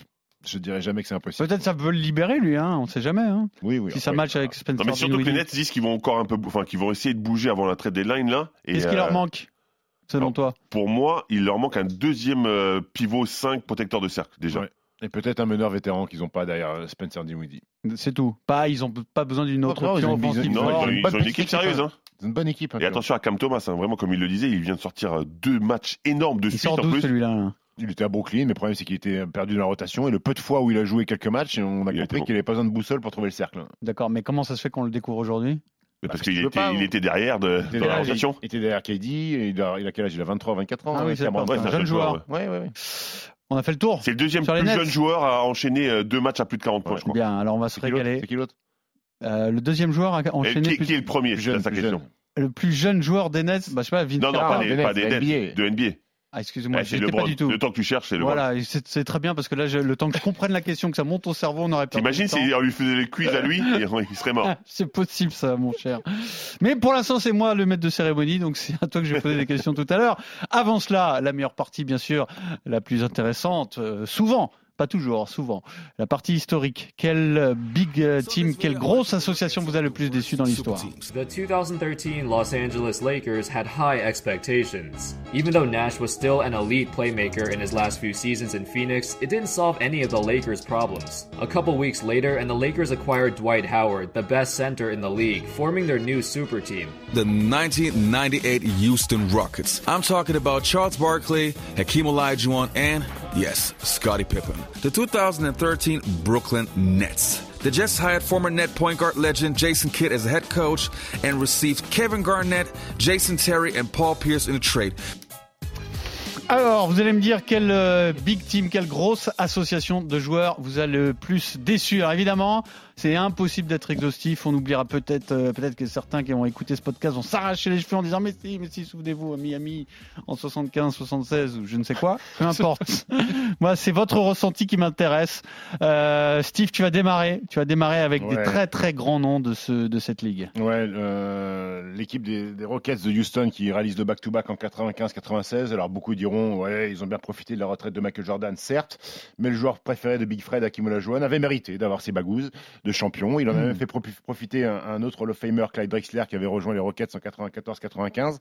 je dirais jamais que c'est impossible. Peut-être ça peut le libérer, lui, hein, on sait jamais. Hein. Oui, oui. si ça match avec Spencer Non, mais surtout que les. Nets disent qu'ils vont encore un peu, enfin, qu'ils vont essayer de bouger avant la trade deadline là. Et, Qu'est-ce qui euh, leur manque, selon toi? Pour moi, il leur manque un deuxième euh, pivot 5 protecteur de cercle déjà. Ouais. Et peut-être un meneur vétéran qu'ils n'ont pas derrière euh, Spencer Dinwiddie. C'est tout. Pas, ils ont pas besoin d'une autre non, ils option Non, ils ont, une ils bonne ont une petite équipe sérieuse. hein. C'est une bonne équipe. hein, Et attention à Cam Thomas, hein, vraiment comme il le disait, il vient de sortir euh, deux matchs énormes de Il suite sort en plus. celui-là là Il était à Brooklyn, mais le problème c'est qu'il était perdu dans la rotation. Et le peu de fois où il a joué quelques matchs, on a Il compris qu'il n'avait pas besoin de boussole pour trouver le cercle. D'accord, mais comment ça se fait qu'on le découvre aujourd'hui? Bah, parce parce que qu'il était, pas, il était derrière de, Il dans la était, rotation. il était derrière KD, il a, il a quel âge? Il a 23, 24 ans. Ah oui, hein, c'est un jeune joueur. joueur, Ouais, ouais, ouais. On a fait le tour. C'est le deuxième plus jeune joueur à enchaîner euh, deux matchs à plus de 40 points, je crois. Bien, alors on va se régaler. C'est qui l'autre Euh, le deuxième joueur a Et enchaîné qui, plus- qui est le premier Plus C'est jeune, sa plus question. jeune. le plus jeune joueur des Nets. Bah, je sais pas, Vince Non, non, pas des, pas Nets, des Nets, NBA. de NBA. Ah, excusez-moi, Ouais, c'est j'étais pas du tout. Le temps que tu cherches, c'est le Voilà, c'est très bien parce que là, je- le temps que je comprenne la question, que ça monte au cerveau, on aurait pas. T'imagines si on lui faisait les quiz à lui, [LAUGHS] et il serait mort. [LAUGHS] C'est possible ça, mon cher. Mais pour l'instant, c'est moi le maître de cérémonie, donc c'est à toi que je vais poser des questions tout à l'heure. Avant cela, la meilleure partie, bien sûr, la plus intéressante, euh, souvent. Pas toujours, souvent. La partie historique. Quelle euh, big euh, team, quelle grosse association vous a le plus déçu dans l'histoire The 2013 Los Angeles Lakers had high expectations. Even though Nash was still an elite playmaker in his last few seasons in Phoenix, it didn't solve any of the Lakers' problems. A couple weeks later, and the Lakers acquired Dwight Howard, the best center in the league, forming their new super team. The 1998 Houston Rockets. I'm talking about Charles Barkley, Hakeem Olajuwon, and yes, Scottie Pippen. The 2013 Brooklyn Nets. The Jets hired former net point guard legend Jason Kidd as a head coach and received Kevin Garnett, Jason Terry, and Paul Pierce in a trade. Alors, vous allez me dire quelle euh, big team, quelle grosse association de joueurs vous a le plus déçu. Alors évidemment, c'est impossible d'être exhaustif. On oubliera peut-être, euh, peut-être que certains qui ont écouté ce podcast vont s'arracher les cheveux en disant mais si, mais si, souvenez-vous à Miami en 75, 76 ou je ne sais quoi. Peu [LAUGHS] importe. Moi, c'est votre ressenti qui m'intéresse. Euh, Steve, tu vas démarrer. Tu vas démarrer avec des très très grands noms de ce de cette ligue. Ouais, euh, l'équipe des, des Rockets de Houston qui réalise le back-to-back en 95-96. Alors beaucoup diront, ouais, ils ont bien profité de la retraite de Michael Jordan, certes, mais le joueur préféré de Big Fred, Hakim Olajuwon, avait mérité d'avoir ses bagouses de champion. Il en a même fait profi- profiter un, un autre Hall of Famer, Clyde Drexler, qui avait rejoint les Rockets en 94-95.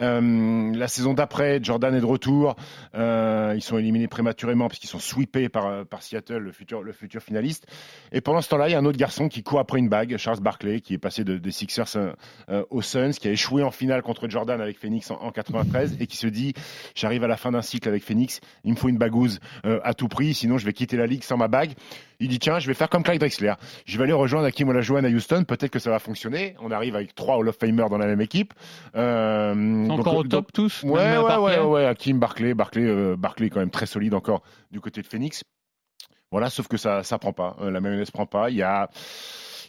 Euh, la saison d'après, Jordan est de retour. Euh, ils sont éliminés prématurément parce qu'ils sont sweepés par, par Seattle, le futur, le futur finaliste. Et pendant ce temps-là, il y a un autre garçon qui court après une bague, Charles Barkley, qui est passé de- des Sixers euh, euh, aux Suns, qui a échoué en finale contre Jordan avec Phoenix en, en 93 et qui se dit j'arrive à la fin d'un cycle avec Phoenix, il me faut une bagouze euh, à tout prix, sinon je vais quitter la ligue sans ma bague. Il dit tiens, je vais faire comme Clyde Drexler, je vais aller rejoindre Hakim Olajuwon à Houston, peut-être que ça va fonctionner. On arrive avec trois Hall of Famers dans la même équipe. Euh, donc- encore au top tous. Ouais, ouais, ouais, ouais, Hakim, Barclay, Barclay, euh, Barclay est quand même très solide encore du côté de Phoenix. Voilà, sauf que ça, ça prend pas. Euh, la mayonnaise prend pas. Il y a,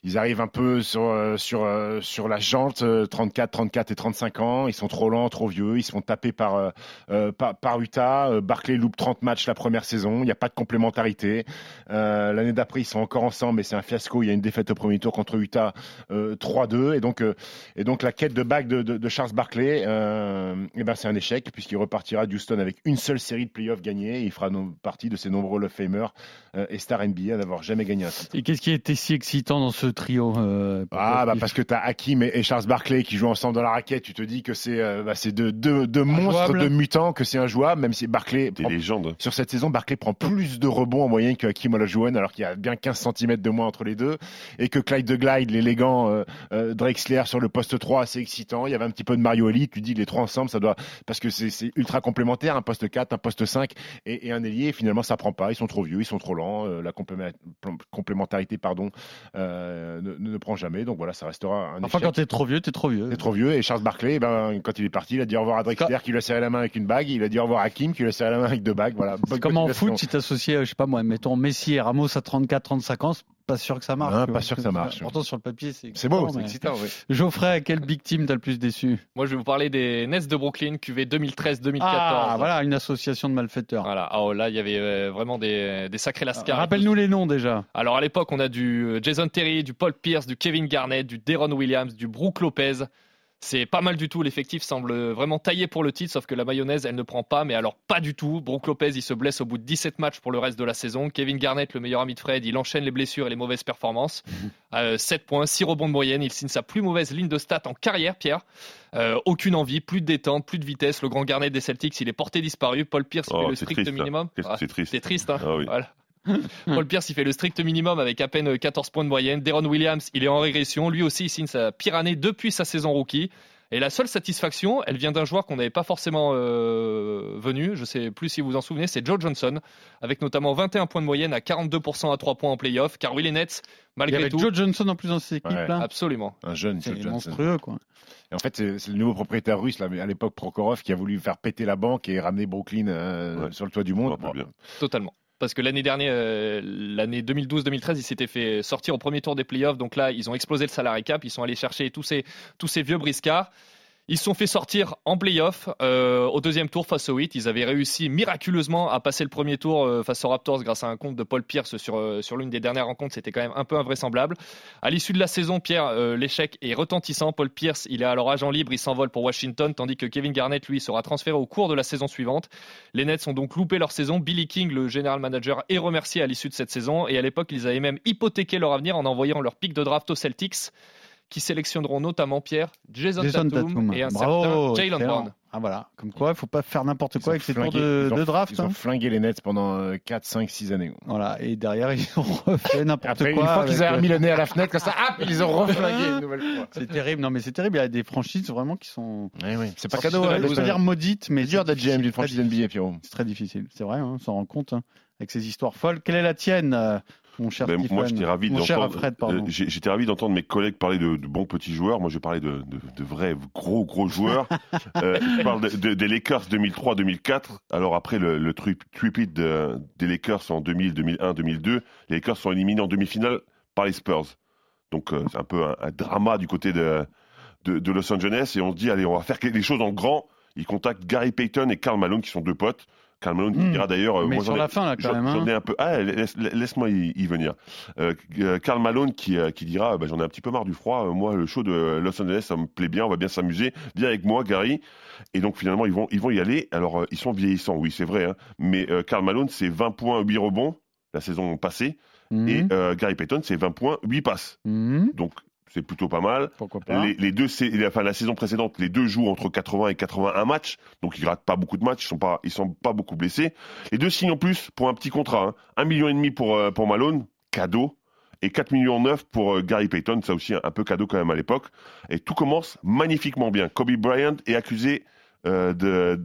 ils arrivent un peu sur euh, sur euh, sur la jante, euh, 34, 34 et 35 ans. Ils sont trop lents, trop vieux. Ils se font taper par par, Utah. Barclay loupe 30 matchs la première saison. Il n'y a pas de complémentarité. L'année d'après, ils sont encore ensemble, mais c'est un fiasco. Il y a une défaite au premier tour contre Utah, euh, 3-2. Et donc et donc la quête de bague de, Charles Barclay, euh, eh ben c'est un échec puisqu'il repartira d'Houston avec une seule série de playoffs gagnée. Il fera partie de ces nombreux of Famers et Star NBA à n'avoir jamais gagné un titre. Et qu'est-ce qui était si excitant dans ce trio euh, Ah bah parce que t'as Hakim et et Charles Barclay qui jouent ensemble dans la raquette, tu te dis que c'est euh, bah, c'est deux, deux, deux monstres, deux mutants, que c'est injouable, même si Barclay Des prend- légendes. sur cette saison, Barclay prend plus de rebonds en moyenne que Hakim Olajuwon, alors qu'il y a bien 15 cm de moins entre les deux, et que Clyde de Glide, l'élégant euh, euh, Drexler sur le poste 3, assez excitant. Il y avait un petit peu de Mario Elite, tu dis les trois ensemble, ça doit parce que c'est ultra complémentaire, un poste 4, un poste 5 et, et un ailier. Et finalement, ça prend pas. Ils sont trop vieux, ils sont trop lents. euh, la complément- complémentarité, pardon, euh, ne, ne prend jamais. Donc voilà, ça restera un Enfin, échec. quand t'es trop vieux, t'es trop vieux. C'est trop vieux. Et Charles Barclay, eh ben, quand il est parti, il a dit au revoir à Drexler, qui lui a serré la main avec une bague. Il a dit au revoir à Kim, qui lui a serré la main avec deux bagues. Voilà. C'est Bonne comme en foot, si t'associais, je sais pas moi, mettons Messi et Ramos à 34, 35 ans, pas sûr que ça marche. Ah, pas sûr que ça marche. Pourtant, sur le papier, c'est C'est beau, c'est excitant. oui. Geoffrey, quel big team t'as le plus déçu? Moi, je vais vous parler des Nets de Brooklyn, QV 2013-2014. Ah, voilà, une association de malfaiteurs. Voilà. Ah, oh, là, il y avait euh, vraiment des, des sacrés lascars. Rappelle-nous les noms déjà. Alors à l'époque, on a du euh, Jason Terry, du Paul Pierce, du Kevin Garnett, du Deron Williams, du Brook Lopez. C'est pas mal du tout. L'effectif semble vraiment taillé pour le titre, sauf que la mayonnaise, elle ne prend pas. Mais alors, pas du tout. Brook Lopez, il se blesse au bout de 17 matchs pour le reste de la saison. Kevin Garnett, le meilleur ami de Fred, il enchaîne les blessures et les mauvaises performances. Euh, 7 points, 6 rebonds de moyenne. Il signe sa plus mauvaise ligne de stats en carrière, Pierre. Euh, aucune envie, plus de détente, plus de vitesse. Le grand Garnett des Celtics, il est porté disparu. Paul Pierce, Oh, fait le strict triste, ça. minimum. C'est- Ah, C'est triste. c'est triste, hein Ah oui. Voilà. [LAUGHS] Paul Pierce, il fait le strict minimum avec à peine 14 points de moyenne. Deron Williams, il est en régression. Lui aussi, il signe sa pire année depuis sa saison rookie. Et la seule satisfaction, elle vient d'un joueur qu'on n'avait pas forcément euh, venu. Je sais plus si vous vous en souvenez, c'est Joe Johnson, avec notamment 21 points de moyenne à 42% à 3 points en playoff. Car oui, les Nets, Il y malgré avait tout, Joe Johnson en plus dans cette équipe Ouais. là. absolument. Un jeune, C'est Joe Johnson. monstrueux quoi. Et en fait, c'est le nouveau propriétaire russe, là, mais à l'époque, Prokhorov, qui a voulu faire péter la banque et ramener Brooklyn euh, Ouais. sur le toit du monde. Totalement. Parce que l'année dernière, euh, l'année 2012-2013, ils s'étaient fait sortir au premier tour des playoffs. Donc là, ils ont explosé le salary cap. Ils sont allés chercher tous ces, tous ces vieux briscards. Ils se sont fait sortir en playoff euh, au deuxième tour face aux Heat. Ils avaient réussi miraculeusement à passer le premier tour euh, face aux Raptors grâce à un compte de Paul Pierce sur, euh, sur l'une des dernières rencontres. C'était quand même un peu invraisemblable. À l'issue de la saison, Pierre, l'échec est retentissant. Paul Pierce, il est alors agent libre, il s'envole pour Washington, tandis que Kevin Garnett, lui, sera transféré au cours de la saison suivante. Les Nets ont donc loupé leur saison. Billy King, le général manager, est remercié à l'issue de cette saison. Et à l'époque, ils avaient même hypothéqué leur avenir en envoyant leur pic de draft aux Celtics, qui sélectionneront notamment Pierre, Jason, Jason Tatum, Tatum. et un Bravo, certain Jalen. Brown. Ah voilà, comme quoi, il faut pas faire n'importe quoi avec ces tours de, draft. Ils ont hein. flingué les Nets pendant euh, 4, 5, 6 années. Voilà, et derrière [LAUGHS] ils ont refait n'importe quoi. une fois qu'ils avaient remis le nez à la fenêtre, comme ça, hop, ils ont reflingué une nouvelle fois. C'est terrible, non mais c'est terrible. Il y a des franchises vraiment qui sont. Oui, oui. C'est pas cadeau. hein. Je veux dire maudites, mais C'est dur d'être GM d'une franchise NBA, Pierrot. C'est très difficile, c'est vrai, hein, on s'en rend compte hein, avec ces histoires folles. Quelle est la tienne euh, mon cher Ben, moi, j'étais ravi d'entendre. Euh, J'étais ravi d'entendre mes collègues parler de, de bons petits joueurs. Moi, je parlais de, de, de vrais gros gros joueurs. [LAUGHS] euh, je parle de- de- des Lakers 2003-2004. Alors après le, le tri- tripit de- des Lakers en 2000, 2001, 2002, les Lakers sont éliminés en demi-finale par les Spurs. Donc euh, c'est un peu un, un drama du côté de, de, de Los Angeles et on se dit allez, on va faire les choses en grand. Ils contactent Gary Payton et Karl Malone qui sont deux potes. Karl Malone qui Hmm. dira d'ailleurs. euh, Mais moi, sur la fin, là, quand J'en même. j'en ai un peu. Ah, laisse- laisse-moi y, venir. Euh, euh, Karl Malone qui, qui dira bah, J'en ai un petit peu marre du froid. Moi, le show de Los Angeles, ça me plaît bien. On va bien s'amuser. Viens avec moi, Gary. Et donc, finalement, ils vont, ils vont y aller. Alors, ils sont vieillissants, oui, c'est vrai. hein. Mais Karl Malone, c'est 20 points, 8 rebonds la saison passée. Mhm. Et Gary Payton, c'est 20 points, 8 passes. Mhm. Donc, c'est plutôt pas mal. Pourquoi pas Les, les deux, enfin, la saison précédente, les deux jouent entre 80 et 81 matchs, donc ils ratent pas beaucoup de matchs, ils sont pas, ils sont pas beaucoup blessés. Les deux signent en plus pour un petit contrat, hein. un million et demi pour euh, pour Malone, cadeau, et 4 millions 9 pour euh, Gary Payton, ça aussi un, un peu cadeau quand même à l'époque. Et tout commence magnifiquement bien. Kobe Bryant est accusé euh, de,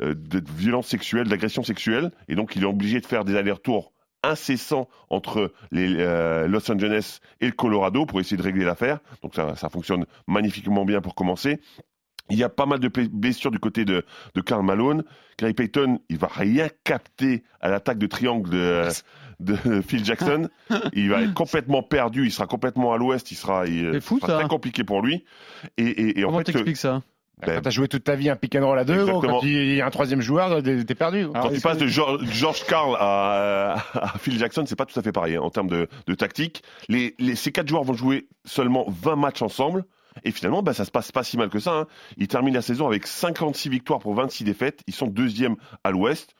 de, de violence sexuelle, d'agression sexuelle, et donc il est obligé de faire des allers-retours incessants entre les, euh, Los Angeles et le Colorado pour essayer de régler l'affaire. Donc ça, ça fonctionne magnifiquement bien pour commencer. Il y a pas mal de blessures du côté de, de Karl Malone. Gary Payton, il va rien capter à l'attaque de triangle de, de [LAUGHS] Phil Jackson. [LAUGHS] Il va être complètement perdu, il sera complètement à l'ouest, il sera, il, fou, très compliqué pour lui. Et, et, et en Comment fait, t'expliques ça? Ben, Quand t'as joué toute ta vie un pick and roll à deux, gros, quand il y a un troisième joueur, t'es perdu. Quand tu passes de George, George Carl à, [LAUGHS] à Phil Jackson, c'est pas tout à fait pareil hein, en termes de, de tactique. Les, les- ces quatre joueurs vont jouer seulement 20 matchs ensemble. Et finalement, bah, ça se passe pas si mal que ça. hein. Ils terminent la saison avec 56 victoires pour 26 défaites. Ils sont deuxième à l'Ouest.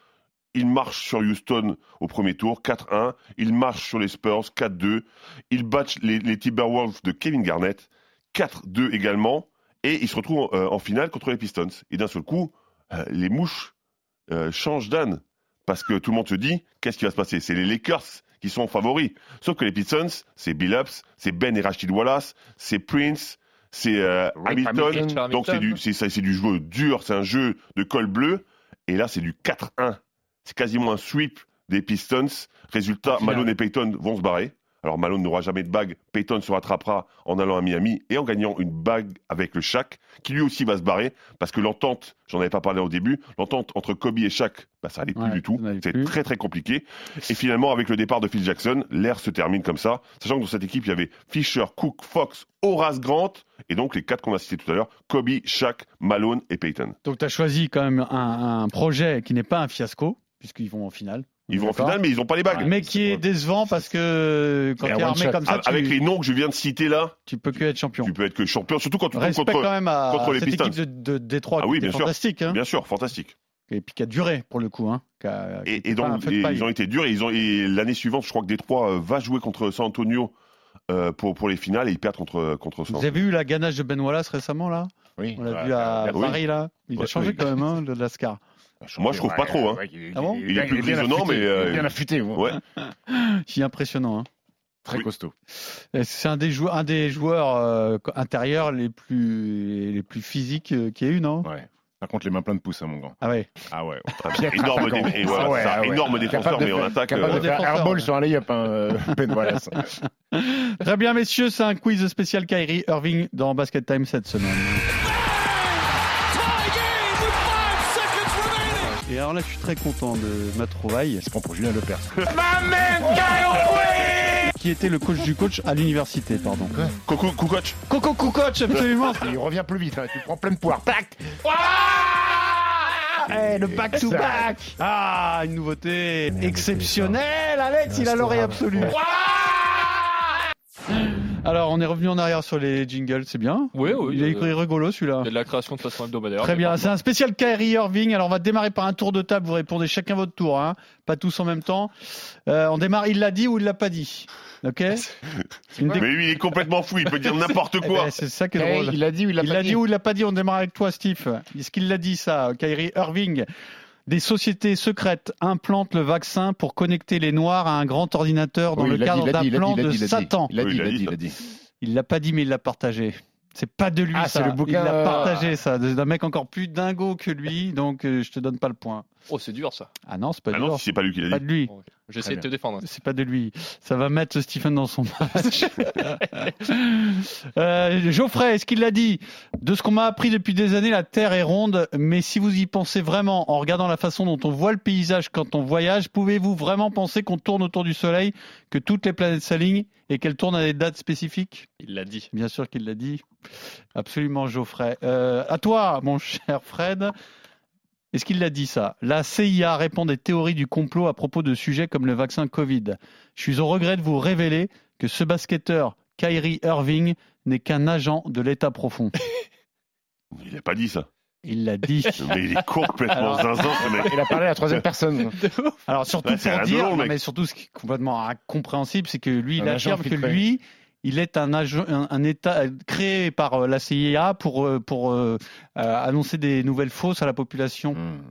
Ils marchent sur Houston au premier tour, 4-1. Ils marchent sur les Spurs, 4-2. Ils battent les, les Timberwolves de Kevin Garnett, 4-2 également. Et ils se retrouvent euh, en finale contre les Pistons. Et d'un seul coup, euh, les mouches euh, changent d'âne. Parce que tout le monde se dit, qu'est-ce qui va se passer? C'est les Lakers qui sont favoris. Sauf que les Pistons, c'est Billups, c'est Ben et Rashid Wallace, c'est Prince, c'est euh, Hamilton. Hamilton. Donc c'est du, c'est, ça, c'est du jeu dur, c'est un jeu de col bleu. Et là, c'est du 4-1. C'est quasiment un sweep des Pistons. Résultat. Malone et Payton vont se barrer. Alors Malone n'aura jamais de bague. Payton se rattrapera en allant à Miami et en gagnant une bague avec le Shaq, qui lui aussi va se barrer parce que l'entente, j'en avais pas parlé au début, l'entente entre Kobe et Shaq, bah, ça allait plus du tout. n'allait C'est très très compliqué. Et finalement, avec le départ de Phil Jackson, l'ère se termine comme ça. Sachant que dans cette équipe, il y avait Fisher, Cook, Fox, Horace Grant et donc les quatre qu'on a cités tout à l'heure, Kobe, Shaq, Malone et Payton. Donc tu as choisi quand même un, un projet qui n'est pas un fiasco, puisqu'ils vont en finale. Ils vont en finale, mais ils n'ont pas les bagues. Mais qui est décevant parce que quand Et tu es un armé comme ça, tu, Avec les noms que je viens de citer là, tu peux que être champion. tu peux être que champion, surtout quand tu tombes Respect contre. quand même à contre les cette Pistons. équipe de, de Détroit Ah qui oui, bien sûr. fantastique. Hein, Bien sûr, fantastique. et puis qui a duré pour le coup. Hein, qui a- qui Et, donc, et ils ont été durs. Et, ils ont, et l'année suivante, je crois que Détroit euh, va jouer contre San Antonio euh, pour, pour les finales et ils perdent contre, contre San Vous avez vu la ganache de Ben Wallace récemment là? Oui. On l'a vu à. Paris là. Il a changé quand même hein, [LAUGHS] de Lascar. Moi, je trouve pas trop, hein. il, Ah bon Il est plus grisonnant, mais, euh, il est bien affûté. ouais. Si [LAUGHS] impressionnant. Hein. Très Oui. costaud. C'est un des joueurs, un des joueurs euh, intérieurs les plus les plus physiques euh, qu'il y ait eu, non? Ouais. Par contre, les mains pleines de pouces, hein, mon grand. Ah ouais. Ah ouais. énorme, dé- et voilà, Ah ouais, c'est un ah ouais. énorme défenseur, mais faire- attaque. Capable euh, de faire défenseur, airball ouais. sur un layup, hein, euh, [LAUGHS] Ben Wallace. Très bien, messieurs, c'est un quiz spécial Kyrie Irving dans Basket Time cette semaine. Alors là, je suis très content de ma trouvaille. Il se prend pour Julien Lepers. Qui était le coach du coach à l'université, pardon. Coco, Kukoc. Coco Kukoc, absolument. [LAUGHS] Il revient plus vite, hein, tu prends plein de poire. Tac Eh, le back to back. Ah, une nouveauté exceptionnelle, Alex, il a l'oreille absolue. Alors, on est revenu en arrière sur les jingles, c'est bien. Oui, oui. Il est euh, rigolo celui-là. Il y a de la création de façon hebdomadaire. Très bien, c'est un spécial Kyrie Irving. Alors on va démarrer par un tour de table, vous répondez chacun votre tour, hein. pas tous en même temps. Euh, on démarre, il l'a dit ou il l'a pas dit? Ok? [LAUGHS] Mais lui, il est complètement fou, il peut dire n'importe [LAUGHS] Eh quoi. ben, C'est ça qui est Eh, drôle. Il l'a dit ou il l'a Il pas l'a dit? dit ou il l'a pas dit On démarre avec toi, Steve. Est-ce qu'il l'a dit ça Kyrie Irving? Des sociétés secrètes implantent le vaccin pour connecter les Noirs à un grand ordinateur dans Oui, le cadre d'un plan de dit, il l'a dit. Satan. Il l'a dit, il l'a dit, il l'a dit. Il l'a pas dit, mais il l'a partagé. C'est pas de lui Ah, ça. le bouquin, il l'a euh, partagé ça, d'un mec encore plus dingo que lui, donc euh, je te donne pas le point. Oh, c'est dur ça. Ah non, c'est pas Ah dur. non, si c'est pas lui qui l'a Pas dit. de lui. J'essaie de te défendre. C'est pas de lui. Ça va mettre Stephen dans son match. [LAUGHS] euh, Geoffrey, est-ce qu'il l'a dit? De ce qu'on m'a appris depuis des années, la Terre est ronde. Mais si vous y pensez vraiment, en regardant la façon dont on voit le paysage quand on voyage, pouvez-vous vraiment penser qu'on tourne autour du Soleil, que toutes les planètes s'alignent et qu'elles tournent à des dates spécifiques? Il l'a dit. Bien sûr qu'il l'a dit. Absolument, Geoffrey. Euh, à toi, mon cher Fred. Est-ce qu'il l'a dit ça? La CIA répond des théories du complot à propos de sujets comme le vaccin Covid. Je suis au regret de vous révéler que ce basketteur, Kyrie Irving, n'est qu'un agent de l'État profond. Il n'a pas dit ça. Il l'a dit. [LAUGHS] Mais il est complètement Alors- zinzin, ce mec. Il a parlé à la troisième [LAUGHS] personne. Alors surtout c'est pour dire, mais surtout ce qui est complètement incompréhensible, c'est que lui, il affirme que lui, il est un, agent- un, un État euh, créé par euh, la CIA pour, euh, pour euh, annoncer des nouvelles fausses à la population. Hmm.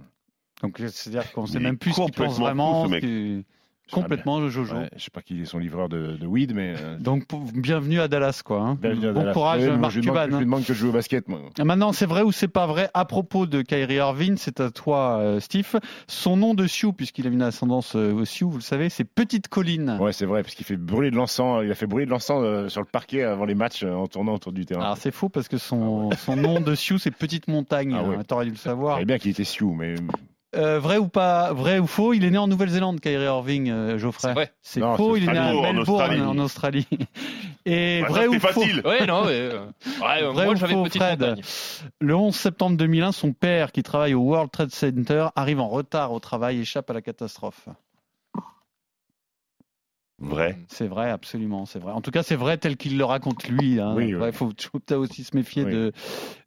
Donc c'est-à-dire qu'on sait Il est même plus ce qu'il pense vraiment. ce Complètement Jojo. Ouais, je sais pas qui est son livreur de, de weed, mais. euh, [LAUGHS] Donc pour- bienvenue à Dallas, quoi. hein. bienvenue à bon Dallas. courage, Ouais, moi, Marc Cuban. Je lui demande que je joue au basket, moi. Maintenant, c'est vrai ou c'est pas vrai à propos de Kyrie Irving, c'est à toi, euh, Steve. Son nom de Sioux, puisqu'il a une ascendance euh, au Sioux, vous le savez, c'est Petite Colline. Ouais, c'est vrai, parce qu'il fait brûler de l'encens. Il a fait brûler de l'encens euh, sur le parquet avant les matchs euh, en tournant autour du terrain. Alors c'est faux parce que son, son nom de Sioux, c'est Petite Montagne. Ah ouais. hein, T'aurais dû le savoir. savais bien qu'il était Sioux, mais Euh, vrai ou pas, vrai ou faux, il est né en Nouvelle-Zélande, Kyrie Irving, euh, Geoffrey. C'est vrai. C'est Non, faux, c'est il est né à Melbourne, Australie. en Australie. [LAUGHS] Et Bah, ça, vrai ou c'était faux facile. Ouais, non, mais, euh, ouais, Vrai moi ou j'avais faux, petite Fred montagne. Le 11 septembre 2001, son père, qui travaille au World Trade Center, arrive en retard au travail, échappe à la catastrophe. Vrai. C'est vrai, absolument, c'est vrai. En tout cas, c'est vrai tel qu'il le raconte lui. hein. Oui, Il faut faut aussi se méfier Oui. de,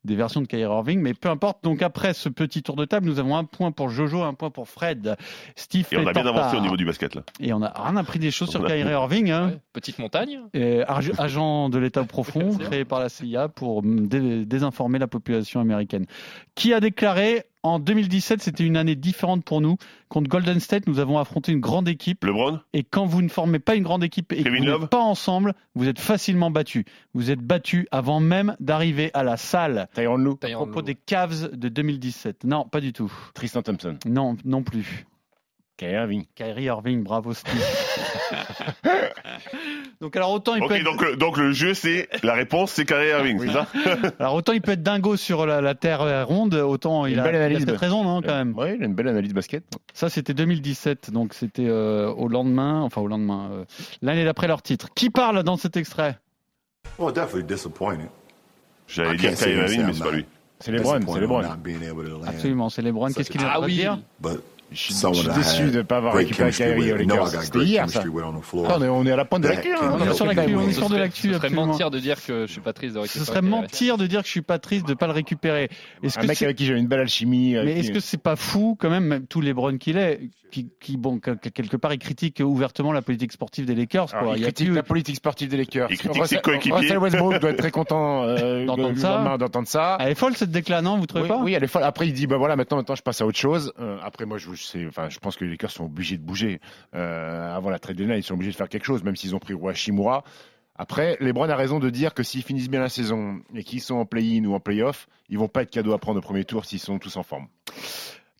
des versions de Kyrie Irving, mais peu importe. Donc après ce petit tour de table, nous avons un point pour Jojo, un point pour Fred. Steve Et on a bien en avancé au niveau du basket, là. Et on a rien appris des choses sur a- Kyrie Irving. hein. Ouais, Petite montagne. Et [LAUGHS] agent de l'État profond créé par la CIA pour mm, dé- désinformer la population américaine. Qui a déclaré en 2017, c'était une année différente pour nous. Contre Golden State, nous avons affronté une grande équipe. LeBron Et quand vous ne formez pas une grande équipe et que vous n'êtes pas ensemble, vous êtes facilement battu. Vous êtes battu avant même d'arriver à la salle. Tyronn Lou, À propos des Cavs de 2017. Non, pas du tout. Tristan Thompson, Non, non plus. Kyrie Irving. Kyrie Irving, bravo Steve. [LAUGHS] donc alors autant il peut Ok, être... donc, le- donc le jeu, c'est. La réponse, c'est Kyrie Irving, c'est ça [LAUGHS] Alors autant il peut être dingo sur la, la terre euh, ronde, autant il Une a, il a peut-être raison, non, quand même. Oui, il a une belle analyse basket. Ça c'était 2017, donc c'était euh, au lendemain, enfin au lendemain, euh, l'année d'après leur titre. Qui parle dans cet extrait? Well, definitely disappointed. J'allais dire Kyrie Irving, mais c'est pas lui. C'est LeBron, c'est LeBron. Absolument, c'est LeBron. Qu'est-ce qu'il a Ah oui. dire? But Je suis, je déçu de ne pas avoir récupéré Kyrie I Lakers. C'était hier, ça. on est, on est à la pointe de l'actu. hein. On est sur l'actu, on est sur Ce de serait- l'actu. Ce serait mentir de dire que je suis pas triste de Ce récupérer. serait mentir de dire que je suis pas triste de pas le récupérer. Est-ce Un que mec avec qui j'avais une belle alchimie. mais est-ce que c'est pas fou quand même, même tout LeBron qu'il est, qui, qui bon que- que- quelque part il critique ouvertement la politique sportive des Lakers. Quoi. il critique la politique sportive des Lakers. Il critique Russell- ses coéquipiers. Russell Westbrook doit être très content euh, [LAUGHS] D'entendre le ça. lendemain d'entendre ça. Elle est folle cette déclat, non Vous trouvez pas? oui, elle est folle. Après, il dit bah voilà, maintenant, maintenant, je passe à autre chose. Euh, après, moi, je, sais, je pense que les Lakers sont obligés de bouger. Euh, avant la trade deadline, ils sont obligés de faire quelque chose, même s'ils ont pris Roi Shimura. Après, LeBron a raison de dire que s'ils finissent bien la saison et qu'ils sont en play-in ou en play-off, ils vont pas être cadeaux à prendre au premier tour s'ils sont tous en forme.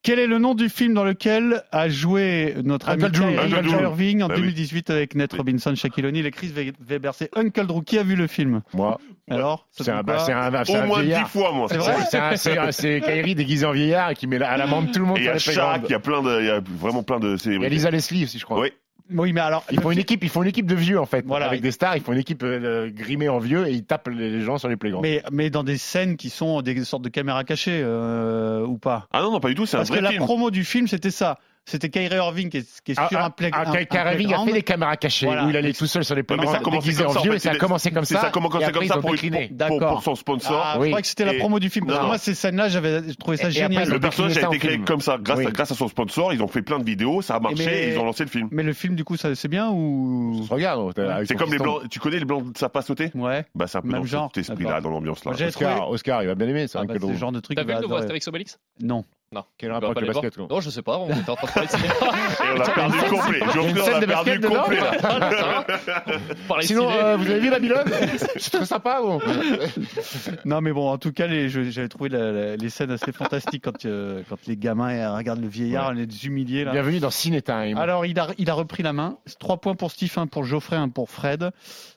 Quel est le nom du film dans lequel a joué notre ami Uncle. Irving en Bah oui. 2018 avec Ned Oui. Robinson, Shaquille O'Neal et Chris Weber? C'est Uncle Drew. Qui a vu le film? Moi, Alors c'est un, bah, un, c'est Au un moins dix fois, moi. C'est Kyrie déguisé en vieillard et qui met la- à l'amende tout le monde Et il y a Shaq, il y a plein de, il y a vraiment plein de Il y a célébrités. Lisa Leslie aussi, je crois. Oui. Oui, mais alors Ils font une équipe, ils font une équipe de vieux en fait, Voilà. avec des stars. Ils font une équipe euh, grimée en vieux et ils tapent les gens sur les playgrounds. mais, mais dans des scènes qui sont des sortes de caméras cachées euh, ou pas? Ah non, non, pas du tout, c'est un Parce que la promo du film, c'était ça. C'était Kyrie Irving qui est, qui est Ah, sur ah, un, play, ah, Kyrie Irving a playground. fait des caméras cachées Voilà. où il allait tout seul sur les playgrounds ça a commencé déguisé comme en ça, en vieux fait. et ça a C'est- commencé comme ça. ça a commencé et après, comme ils ça pour, pour, D'accord. pour son sponsor. Ah, Oui. Je crois que c'était la promo du film. Pour Non. moi, ces scènes-là, j'avais trouvé ça Et- et après, génial. Le personnage a ça été en créé comme ça, grâce, Oui. à, grâce à son sponsor. Ils ont fait plein de vidéos, ça a marché mais- et ils ont lancé le film. Mais le film, du coup, ça c'est bien ou? Regarde, avec C'est comme les blancs. Tu connais les blancs de sapin sauté Ouais. Bah, c'est un peu dans genre, cet esprit-là, dans l'ambiance-là. Oscar, Oscar, il va bien aimer ça. Ah bah, c'est le genre de truc T'as vu le nouveau. Astérix Obélix? Non. Non. Quel Je rapport avec le pas les basket Non, je sais pas, on était en train de parler de [LAUGHS] ciné. Et on a perdu complet. Geoffrey, on a de perdu complet. [LAUGHS] Parler de Sinon, euh, vous avez vu Babylone [LAUGHS] C'est très sympa. Bon. Non, mais bon, en tout cas, j'avais trouvé la- la- les scènes assez fantastiques quand, euh, quand les gamins euh, regardent le vieillard, les humiliés. Là. Bienvenue dans Ciné Time. Alors, il a, il a repris la main. 3 points pour Steve, 1 pour Geoffrey, 1 pour Fred.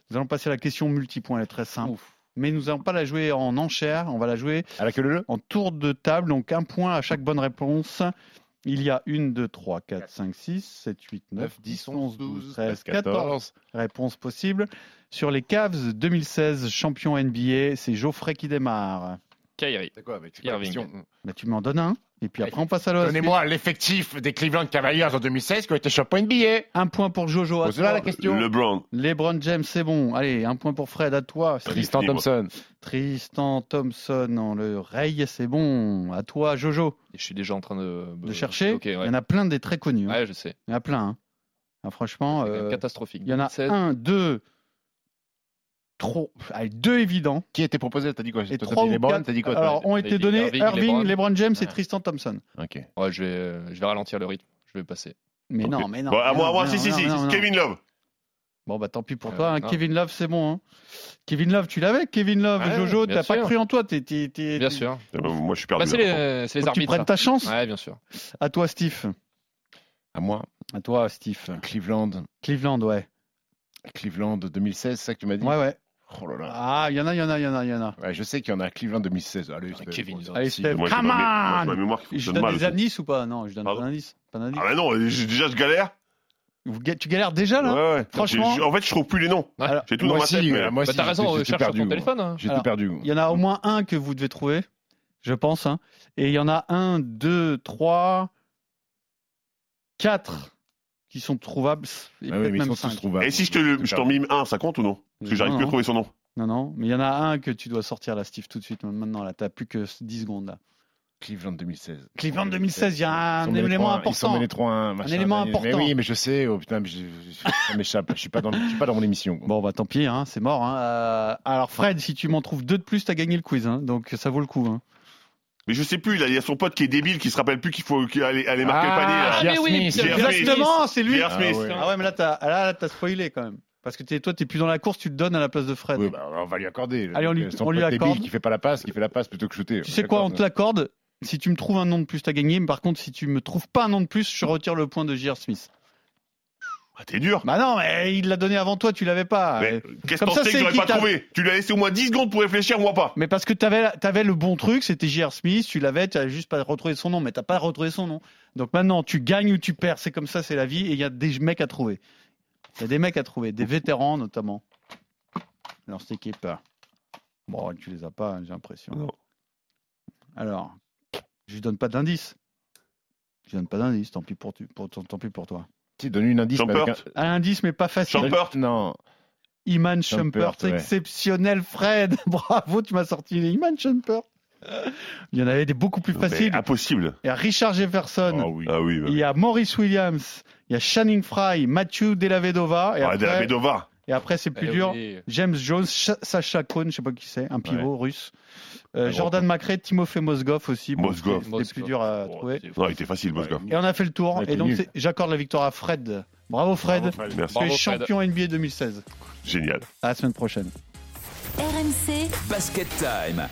Nous allons passer à la question multipoint, elle est très simple. Mais nous n'allons pas la jouer en enchère, on va la jouer À la queue en tour de table, donc un point à chaque bonne réponse. Il y a 1, 2, 3, 4, 5, 6, 7, 8, 9, 10, 11, 12, 13, 14 réponses possibles. Sur les Cavs 2016, champion NBA, c'est Geoffrey qui démarre. Kyrie. C'est quoi avec Irving. Bah, tu m'en donnes un, et puis après on passe à l'autre. Donnez-moi l'effectif des Cleveland Cavaliers en 2016 qui ont été champions NBA. Un point pour Jojo. à toi. la question. LeBron. LeBron James, c'est bon. Allez, un point pour Fred, à toi. Tristan. Thompson. Tristan Thompson, on le raye, c'est bon. À toi, Jojo, Et je suis déjà en train de, de chercher. Ok, Il y ouais. en a plein des très connus. hein. Ouais, je sais. Il y en a plein. hein. Ah, franchement, euh, catastrophique. il y en a 16. un, deux, trop. Allez, deux évidents. Qui a été proposé T'as dit quoi? Et Toi, trois t'as dit ou LeBron, quatre. T'as dit quoi Alors, ont été donnés Irving, LeBron. LeBron James et. Tristan Thompson. Ok. Ouais, je vais, euh, je vais ralentir le rythme. Je vais passer. Mais non, mais non. Bon, à moi, à moi, si, non, si, si. non, mais non. Kevin Love. Bon, bah tant pis pour Euh, toi. hein. non. Kevin Love, c'est bon. hein. Kevin Love, tu l'avais, Kevin Love. Ouais, Jojo, t'as pas cru en toi. t'es- t'es- t'es- Bien sûr. Eh ben, Moi, je suis perdu. Bah, c'est les, euh, les que tu arbitres. prennes ta chance. Ouais, bien sûr. À toi, Steve. À moi, À toi, Steve. Cleveland. Cleveland, ouais. Cleveland 2016, c'est ça que tu m'as dit? Ouais, ouais. Oh là là. Ah, il y en a, il y en a, il y en a, il y en a. Ouais, je sais qu'il y en a à Cleveland 2016. Allez, Steph, Kevin, Allez, si. Steph, Moi, j'ai come ma j'ai ma on mémoire qui Je donne mal des indices ou pas? Non, je donne pas Pardon d'indices. Pas d'indices. Ah, bah non, j'ai- déjà, je galère. Vous Tu galères déjà là? Ouais, ouais. Franchement- En fait, je trouve plus les noms. Ouais. J'ai tout dans ma tête. mais- euh, moi Bah, aussi, t'as raison, j'ai- euh, cherche sur perdu, ton téléphone. hein. J'ai tout perdu. Il y en a au moins un que vous devez trouver, je pense. hein. Et il y en a un, deux, trois, quatre qui sont trouvables. Et Ah oui, même sont cinq. tous trouvables. Et si je te t'en mime un, ça compte ou non? Parce que j'arrive plus à trouver son nom. Non, non, mais il y en a un que tu dois sortir là, Steve, tout de suite. Maintenant, là, t'as plus que 10 secondes là. Cleveland 2016. Cleveland 2016, il y a un élément 3-1, important. Ils sont menés 3-1. machin, élément important. Mais oui, mais je sais. Oh putain, mais je- ça m'échappe. Je suis pas dans, je suis pas dans mon émission. quoi. Bon, bah tant pis, hein, c'est mort. hein. Euh, alors, Fred, si tu m'en trouves deux de plus, t'as gagné le quiz. hein, donc, ça vaut le coup. hein. Mais je sais plus, là, il y a son pote qui est débile, qui se rappelle plus qu'il faut aller, aller marquer le panier. là. Ah, mais oui, Smith. Exactement, c'est lui. Pierre Smith. Ah ouais. Ah ouais, mais là, t'as là, là, t'as spoilé quand même. Parce que t'es- toi, t'es plus dans la course, tu le donnes à la place de Fred. Oui, bah, on va lui accorder. Allez, on lui- Son on lui accorde. qui fait pas la passe, qui fait la passe plutôt que shooter. Tu sais quoi, on te l'accorde. Si tu me trouves un nom de plus, t'as gagné. Mais par contre, si tu me trouves pas un nom de plus, je retire le point de J.R. Smith. Ah, t'es dur. Bah non, mais il l'a donné avant toi, tu l'avais pas. Euh, qu'est-ce que sais que j'aurais pas trouvé? Tu lui as laissé au moins 10 secondes pour réfléchir, moi pas. Mais parce que t'avais, t'avais le bon truc, c'était J.R. Smith, tu l'avais, tu avais juste pas retrouvé son nom, mais t'as pas retrouvé son nom. Donc maintenant, tu gagnes ou tu perds, c'est comme ça, c'est la vie, et il y a des mecs à trouver. Il y a des mecs à trouver, des vétérans notamment. Dans cette équipe. Bon, tu les as pas, hein, j'ai l'impression. Non. Alors, je lui donne pas d'indice. Je lui donne pas d'indice, tant pis pour, tu, pour, tant, tant pis pour toi. Si, donne une indice. mais avec Champert. Un indice, mais pas facile. Champert. Non. Iman Shumpert, Shumpert, ouais. exceptionnel, Fred. [LAUGHS] Bravo, tu m'as sorti les Iman Shumpert. Il y en avait des beaucoup plus Mais faciles. impossible. Il y a Richard Jefferson, Ah oui. Ah oui. bah il y a Maurice Williams, il y a Channing Fry, Matthew Delavedova, et, Ah, de la après, et après c'est plus Eh dur. oui. James Jones, Ch- Sacha Cohn, je sais pas qui c'est, un pivot russe. Euh, Jordan McRae, Timofey Mozgov aussi. Bon, Mozgov. c'était- plus dur à trouver. Non, il était facile, Mosgov. Et on a fait le tour. Et donc j'accorde la victoire à Fred. Bravo Fred. Bravo, Fred. Merci. Tu es Bravo, Fred. champion NBA 2016. Génial. À la semaine prochaine. RMC Basket Time.